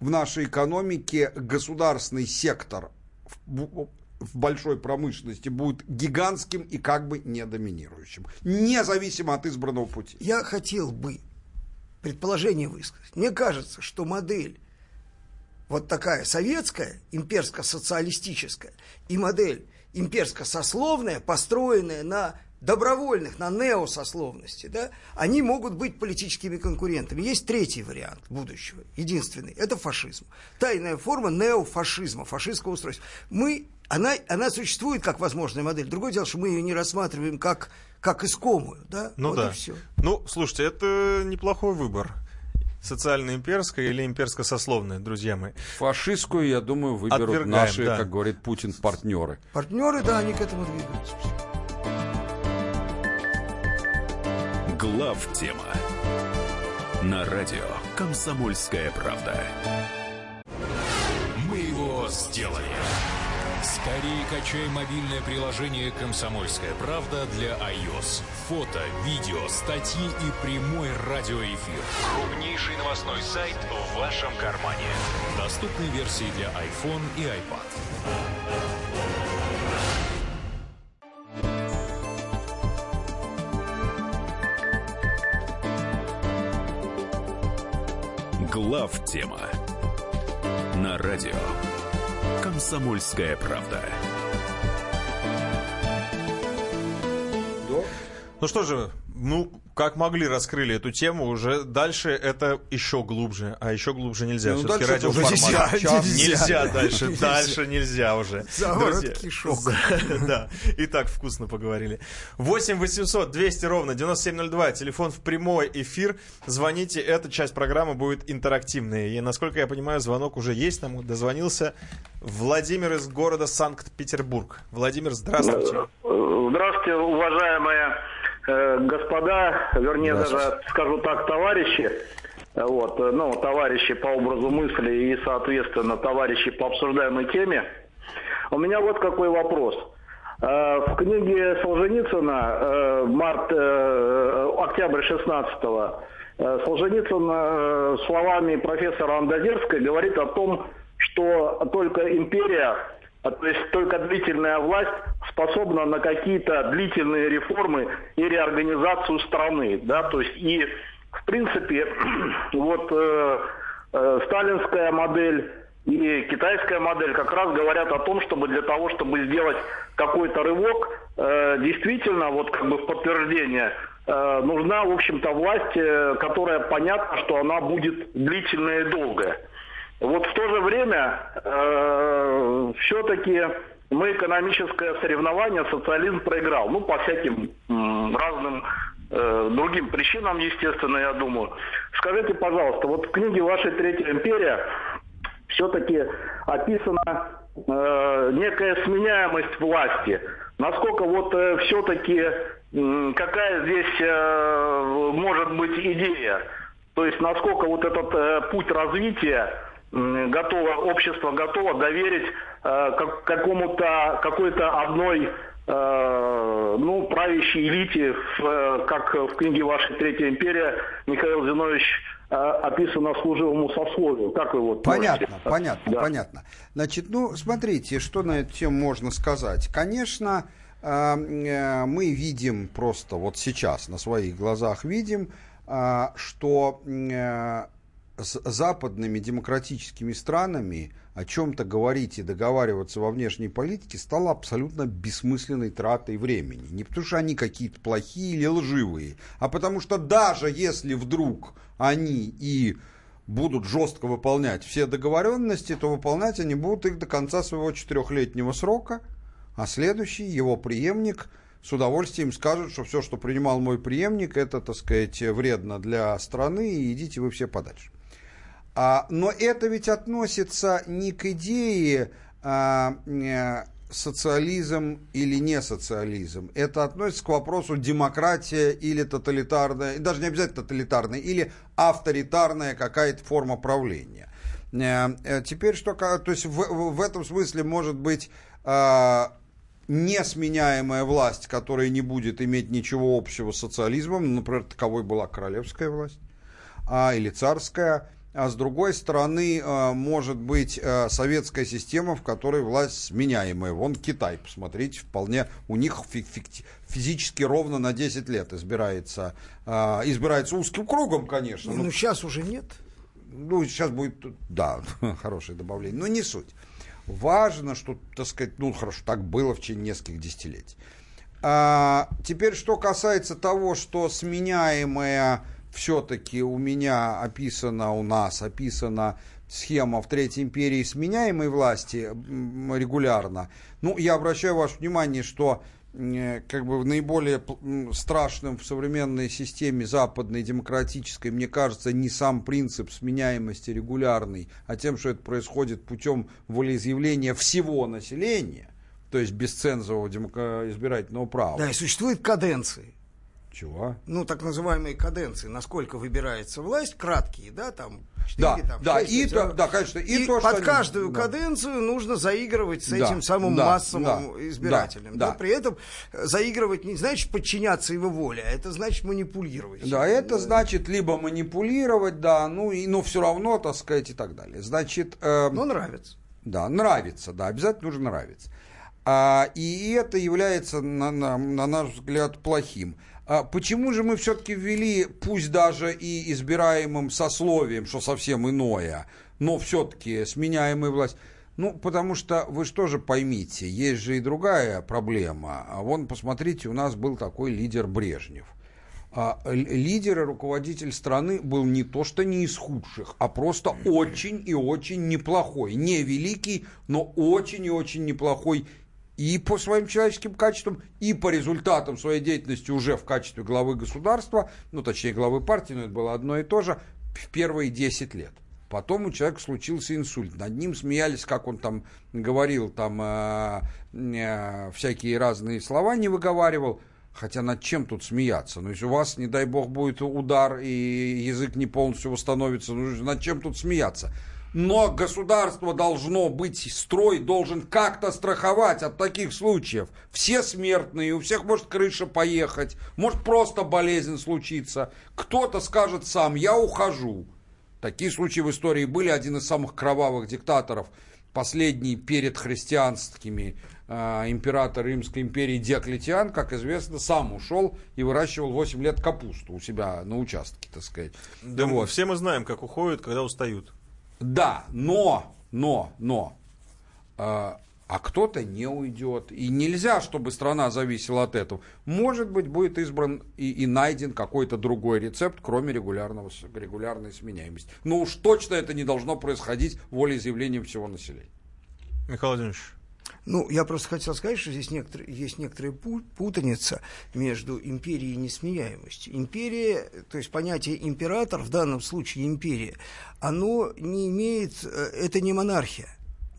в нашей экономике государственный сектор в, в большой промышленности будет гигантским и как бы не доминирующим, независимо от избранного пути. Я хотел бы предположение высказать. Мне кажется, что модель вот такая советская, имперско-социалистическая, и модель имперско-сословная, построенная на добровольных, на неосословности, да, они могут быть политическими конкурентами. Есть третий вариант будущего, единственный, это фашизм. Тайная форма неофашизма, фашистского устройства. Мы, она, она существует как возможная модель. Другое дело, что мы ее не рассматриваем как, как искомую, да, ну вот да. все. Ну, слушайте, это неплохой выбор социально-имперская или имперско-сословная, друзья мои? Фашистскую, я думаю, выберут Отвергаем, наши, да. как говорит Путин, партнеры. Партнеры, да, они к этому двигаются. Глав тема на радио Комсомольская правда. Мы его сделали. Скорее качай мобильное приложение «Комсомольская правда» для iOS. Фото, видео, статьи и прямой радиоэфир. Крупнейший новостной сайт в вашем кармане. Доступны версии для iPhone и iPad. Глав тема на радио Комсомольская правда. Ну что же, ну, как могли, раскрыли эту тему, уже дальше это еще глубже, а еще глубже нельзя. Ну, Все-таки радиоформат. Нельзя, нельзя, нельзя дальше, нельзя. дальше нельзя уже. Заворот кишок. Да, и так вкусно поговорили. 8 800 200 ровно 9702, телефон в прямой эфир. Звоните, эта часть программы будет интерактивная. И, насколько я понимаю, звонок уже есть, нам дозвонился Владимир из города Санкт-Петербург. Владимир, здравствуйте. Здравствуйте, уважаемая господа, вернее даже скажу так, товарищи, вот, ну, товарищи по образу мысли и, соответственно, товарищи по обсуждаемой теме. У меня вот какой вопрос. Э, в книге Солженицына э, март, октябрь 16-го Солженицын словами профессора Андозерской говорит о том, что только империя а, то есть только длительная власть способна на какие-то длительные реформы и реорганизацию страны. Да? То есть и, в принципе, вот э, э, сталинская модель и китайская модель как раз говорят о том, чтобы для того, чтобы сделать какой-то рывок, э, действительно, вот как бы в подтверждение, э, нужна, в общем-то, власть, э, которая понятно, что она будет длительная и долгая. Вот в то же время э, все-таки мы экономическое соревнование, социализм проиграл. Ну, по всяким м, разным э, другим причинам, естественно, я думаю. Скажите, пожалуйста, вот в книге вашей «Третья империя» все-таки описана э, некая сменяемость власти. Насколько вот э, все-таки э, какая здесь э, может быть идея? То есть насколько вот этот э, путь развития э, готово, общество готово доверить э, как, какому-то, какой-то одной э, ну, правящей элите, в, э, как в книге вашей «Третья империя» Михаил Зинович э, описано служивому сословию. Как вы вот Понятно, можете? понятно, да. понятно. Значит, ну, смотрите, что на эту тему можно сказать. Конечно, мы видим просто вот сейчас на своих глазах видим, что с западными демократическими странами о чем-то говорить и договариваться во внешней политике стало абсолютно бессмысленной тратой времени. Не потому что они какие-то плохие или лживые, а потому что даже если вдруг они и будут жестко выполнять все договоренности, то выполнять они будут их до конца своего четырехлетнего срока, а следующий его преемник – с удовольствием скажут, что все, что принимал мой преемник, это, так сказать, вредно для страны, и идите вы все подальше. А, но это ведь относится не к идее а, э, социализм или не социализм. Это относится к вопросу демократия или тоталитарная, даже не обязательно тоталитарная, или авторитарная какая-то форма правления. Э, э, теперь что, то есть в, в этом смысле может быть а, несменяемая власть, которая не будет иметь ничего общего с социализмом, например, таковой была королевская власть а, или царская, а с другой стороны, а, может быть а, советская система, в которой власть сменяемая. Вон Китай, посмотрите, вполне у них физически ровно на 10 лет избирается, а, избирается узким кругом, конечно. Ну, сейчас уже нет. Ну, сейчас будет, да, хорошее добавление, но не суть важно, что, так сказать, ну хорошо, так было в течение нескольких десятилетий. А, теперь, что касается того, что сменяемая все-таки у меня описана, у нас описана схема в Третьей империи сменяемой власти регулярно, ну, я обращаю ваше внимание, что Э, как бы наиболее страшным в современной системе западной демократической, мне кажется, не сам принцип сменяемости регулярный, а тем, что это происходит путем волеизъявления всего населения, то есть без цензового избирательного права. Да, и существуют каденции. Чего? Ну, так называемые каденции, насколько выбирается власть, краткие, да, там 4, да, там, да, 6, и то, да, конечно, и, и то, под что каждую они, каденцию да. нужно заигрывать с да, этим самым да, массовым да, избирателем. Да, да, При этом заигрывать не значит подчиняться его воле, а это значит манипулировать. Да, это значит либо манипулировать, да, ну и но все равно, так сказать, и так далее. Значит, э, но нравится. Да, нравится, да, обязательно нужно нравиться. А, и это является, на, на, на наш взгляд, плохим. А почему же мы все-таки ввели, пусть даже и избираемым сословием, что совсем иное, но все-таки сменяемую власть? Ну, потому что вы что же поймите, есть же и другая проблема. А вон, посмотрите, у нас был такой лидер Брежнев. А, лидер и руководитель страны был не то что не из худших, а просто очень и очень неплохой. Не великий, но очень и очень неплохой и по своим человеческим качествам, и по результатам своей деятельности уже в качестве главы государства, ну, точнее, главы партии, но это было одно и то же, в первые 10 лет. Потом у человека случился инсульт. Над ним смеялись, как он там говорил, там э, э, всякие разные слова не выговаривал. Хотя над чем тут смеяться? Ну, если у вас, не дай бог, будет удар и язык не полностью восстановится, ну, над чем тут смеяться? Но государство должно быть, строй должен как-то страховать от таких случаев. Все смертные, у всех может крыша поехать, может просто болезнь случиться. Кто-то скажет сам, я ухожу. Такие случаи в истории были. Один из самых кровавых диктаторов, последний перед христианскими э, император Римской империи Диоклетиан, как известно, сам ушел и выращивал 8 лет капусту у себя на участке, так сказать. Да, вот. Все мы знаем, как уходят, когда устают. Да, но, но, но, э, а кто-то не уйдет. И нельзя, чтобы страна зависела от этого. Может быть, будет избран и, и найден какой-то другой рецепт, кроме регулярного, регулярной сменяемости. Но уж точно это не должно происходить волеизъявлением всего населения. Михаил Владимирович. Ну, я просто хотел сказать, что здесь некоторые, есть некоторая путаница между империей и несменяемостью. Империя, то есть понятие император, в данном случае империя, оно не имеет, э, это не монархия.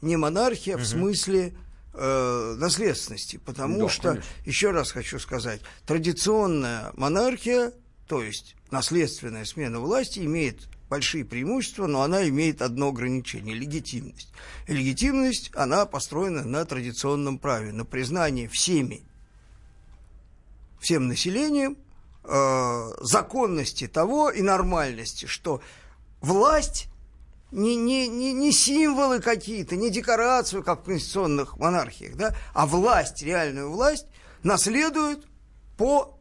не монархия угу. в смысле э, наследственности, потому да, что, конечно. еще раз хочу сказать, традиционная монархия, то есть наследственная смена власти, имеет большие преимущества, но она имеет одно ограничение – легитимность. Легитимность, она построена на традиционном праве, на признании всеми, всем населением э, законности того и нормальности, что власть не, не, не, не символы какие-то, не декорацию, как в конституционных монархиях, да, а власть, реальную власть наследуют по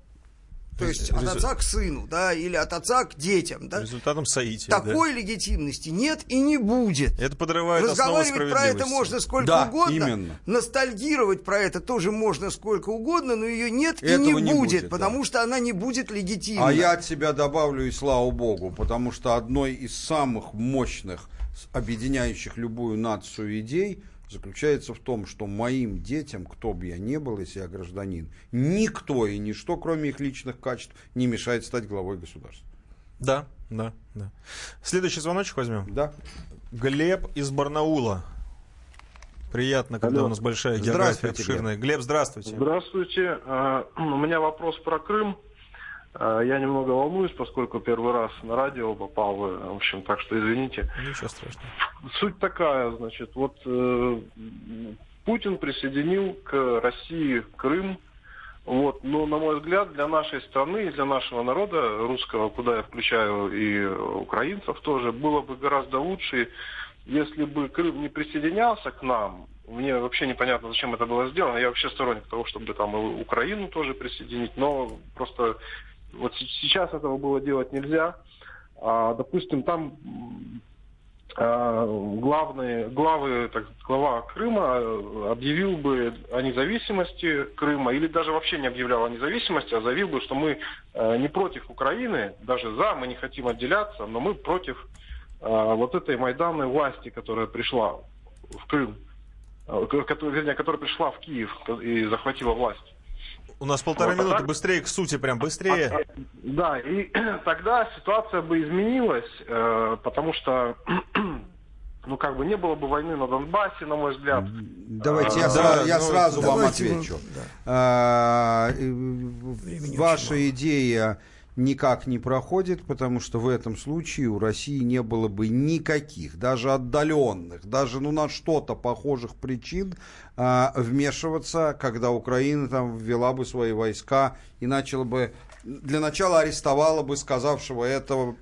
то есть Резу... от отца к сыну, да, или от отца к детям, да. Результатом соития. Такой да. легитимности нет и не будет. Это подрывает Разговаривать про это можно сколько да, угодно. Именно. Ностальгировать про это тоже можно сколько угодно, но ее нет Этого и не, не будет, будет, потому да. что она не будет легитимной. А я от себя добавлю и слава богу, потому что одной из самых мощных объединяющих любую нацию идей – заключается в том, что моим детям, кто бы я ни был, если я гражданин, никто и ничто, кроме их личных качеств, не мешает стать главой государства. Да, да, да. Следующий звоночек возьмем. Да. Глеб из Барнаула. Приятно, когда Алло. у нас большая география обширная. Глеб. Глеб, здравствуйте. Здравствуйте. А, у меня вопрос про Крым. А, я немного волнуюсь, поскольку первый раз на радио попал, в общем, так что извините. Ничего страшного. Суть такая, значит, вот э, Путин присоединил к России Крым, вот, но, на мой взгляд, для нашей страны и для нашего народа русского, куда я включаю и украинцев тоже, было бы гораздо лучше, если бы Крым не присоединялся к нам, мне вообще непонятно, зачем это было сделано. Я вообще сторонник того, чтобы там и Украину тоже присоединить, но просто вот сейчас этого было делать нельзя. А, допустим, там а, главные, главы, так, глава Крыма объявил бы о независимости Крыма, или даже вообще не объявлял о независимости, а заявил бы, что мы а, не против Украины, даже за, мы не хотим отделяться, но мы против а, вот этой майданной власти, которая пришла в Крым, которая, вернее, которая пришла в Киев и захватила власть. У нас полторы вот, минуты, так... быстрее к сути, прям быстрее. А, да, и тогда ситуация бы изменилась, э, потому что ну, как бы не было бы войны на Донбассе, на мой взгляд. Давайте я, а, сразу, да, я ну, сразу вам отвечу. Да. А, ваша идея никак не проходит, потому что в этом случае у России не было бы никаких, даже отдаленных, даже ну, на что-то похожих причин а, вмешиваться, когда Украина там ввела бы свои войска и начала бы для начала арестовала бы сказавшего этого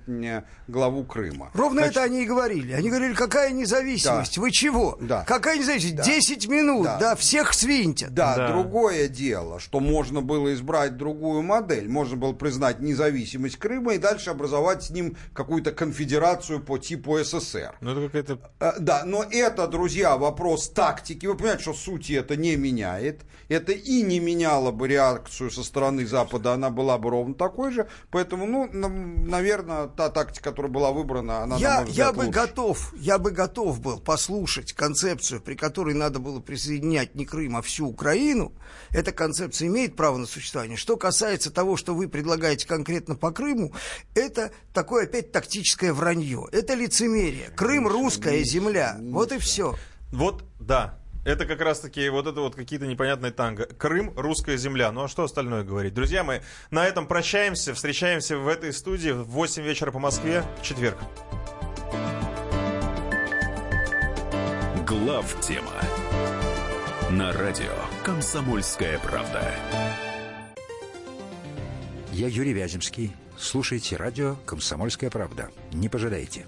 главу Крыма. Ровно Значит, это они и говорили. Они говорили, какая независимость, да. вы чего? Да. Какая независимость? Да. 10 минут, да. да, всех свинтят. Да, да, другое дело, что можно было избрать другую модель. Можно было признать независимость Крыма и дальше образовать с ним какую-то конфедерацию по типу СССР. Ну, это какая-то... Э, да, но это, друзья, вопрос тактики. Вы понимаете, что сути это не меняет. Это и не меняло бы реакцию со стороны Запада, она была бы ровно такой же. Поэтому, ну, наверное, та тактика, которая была выбрана, она, я, взгляд, я бы лучше. готов, я бы готов был послушать концепцию, при которой надо было присоединять не Крым, а всю Украину. Эта концепция имеет право на существование. Что касается того, что вы предлагаете конкретно по Крыму, это такое опять тактическое вранье. Это лицемерие. Крым русская земля. Вот и все. Вот, да, это как раз-таки вот это вот какие-то непонятные танго. Крым, русская земля. Ну а что остальное говорить? Друзья, мы на этом прощаемся. Встречаемся в этой студии в 8 вечера по Москве в четверг. Глав тема на радио Комсомольская правда. Я Юрий Вяземский. Слушайте радио «Комсомольская правда». Не пожалеете.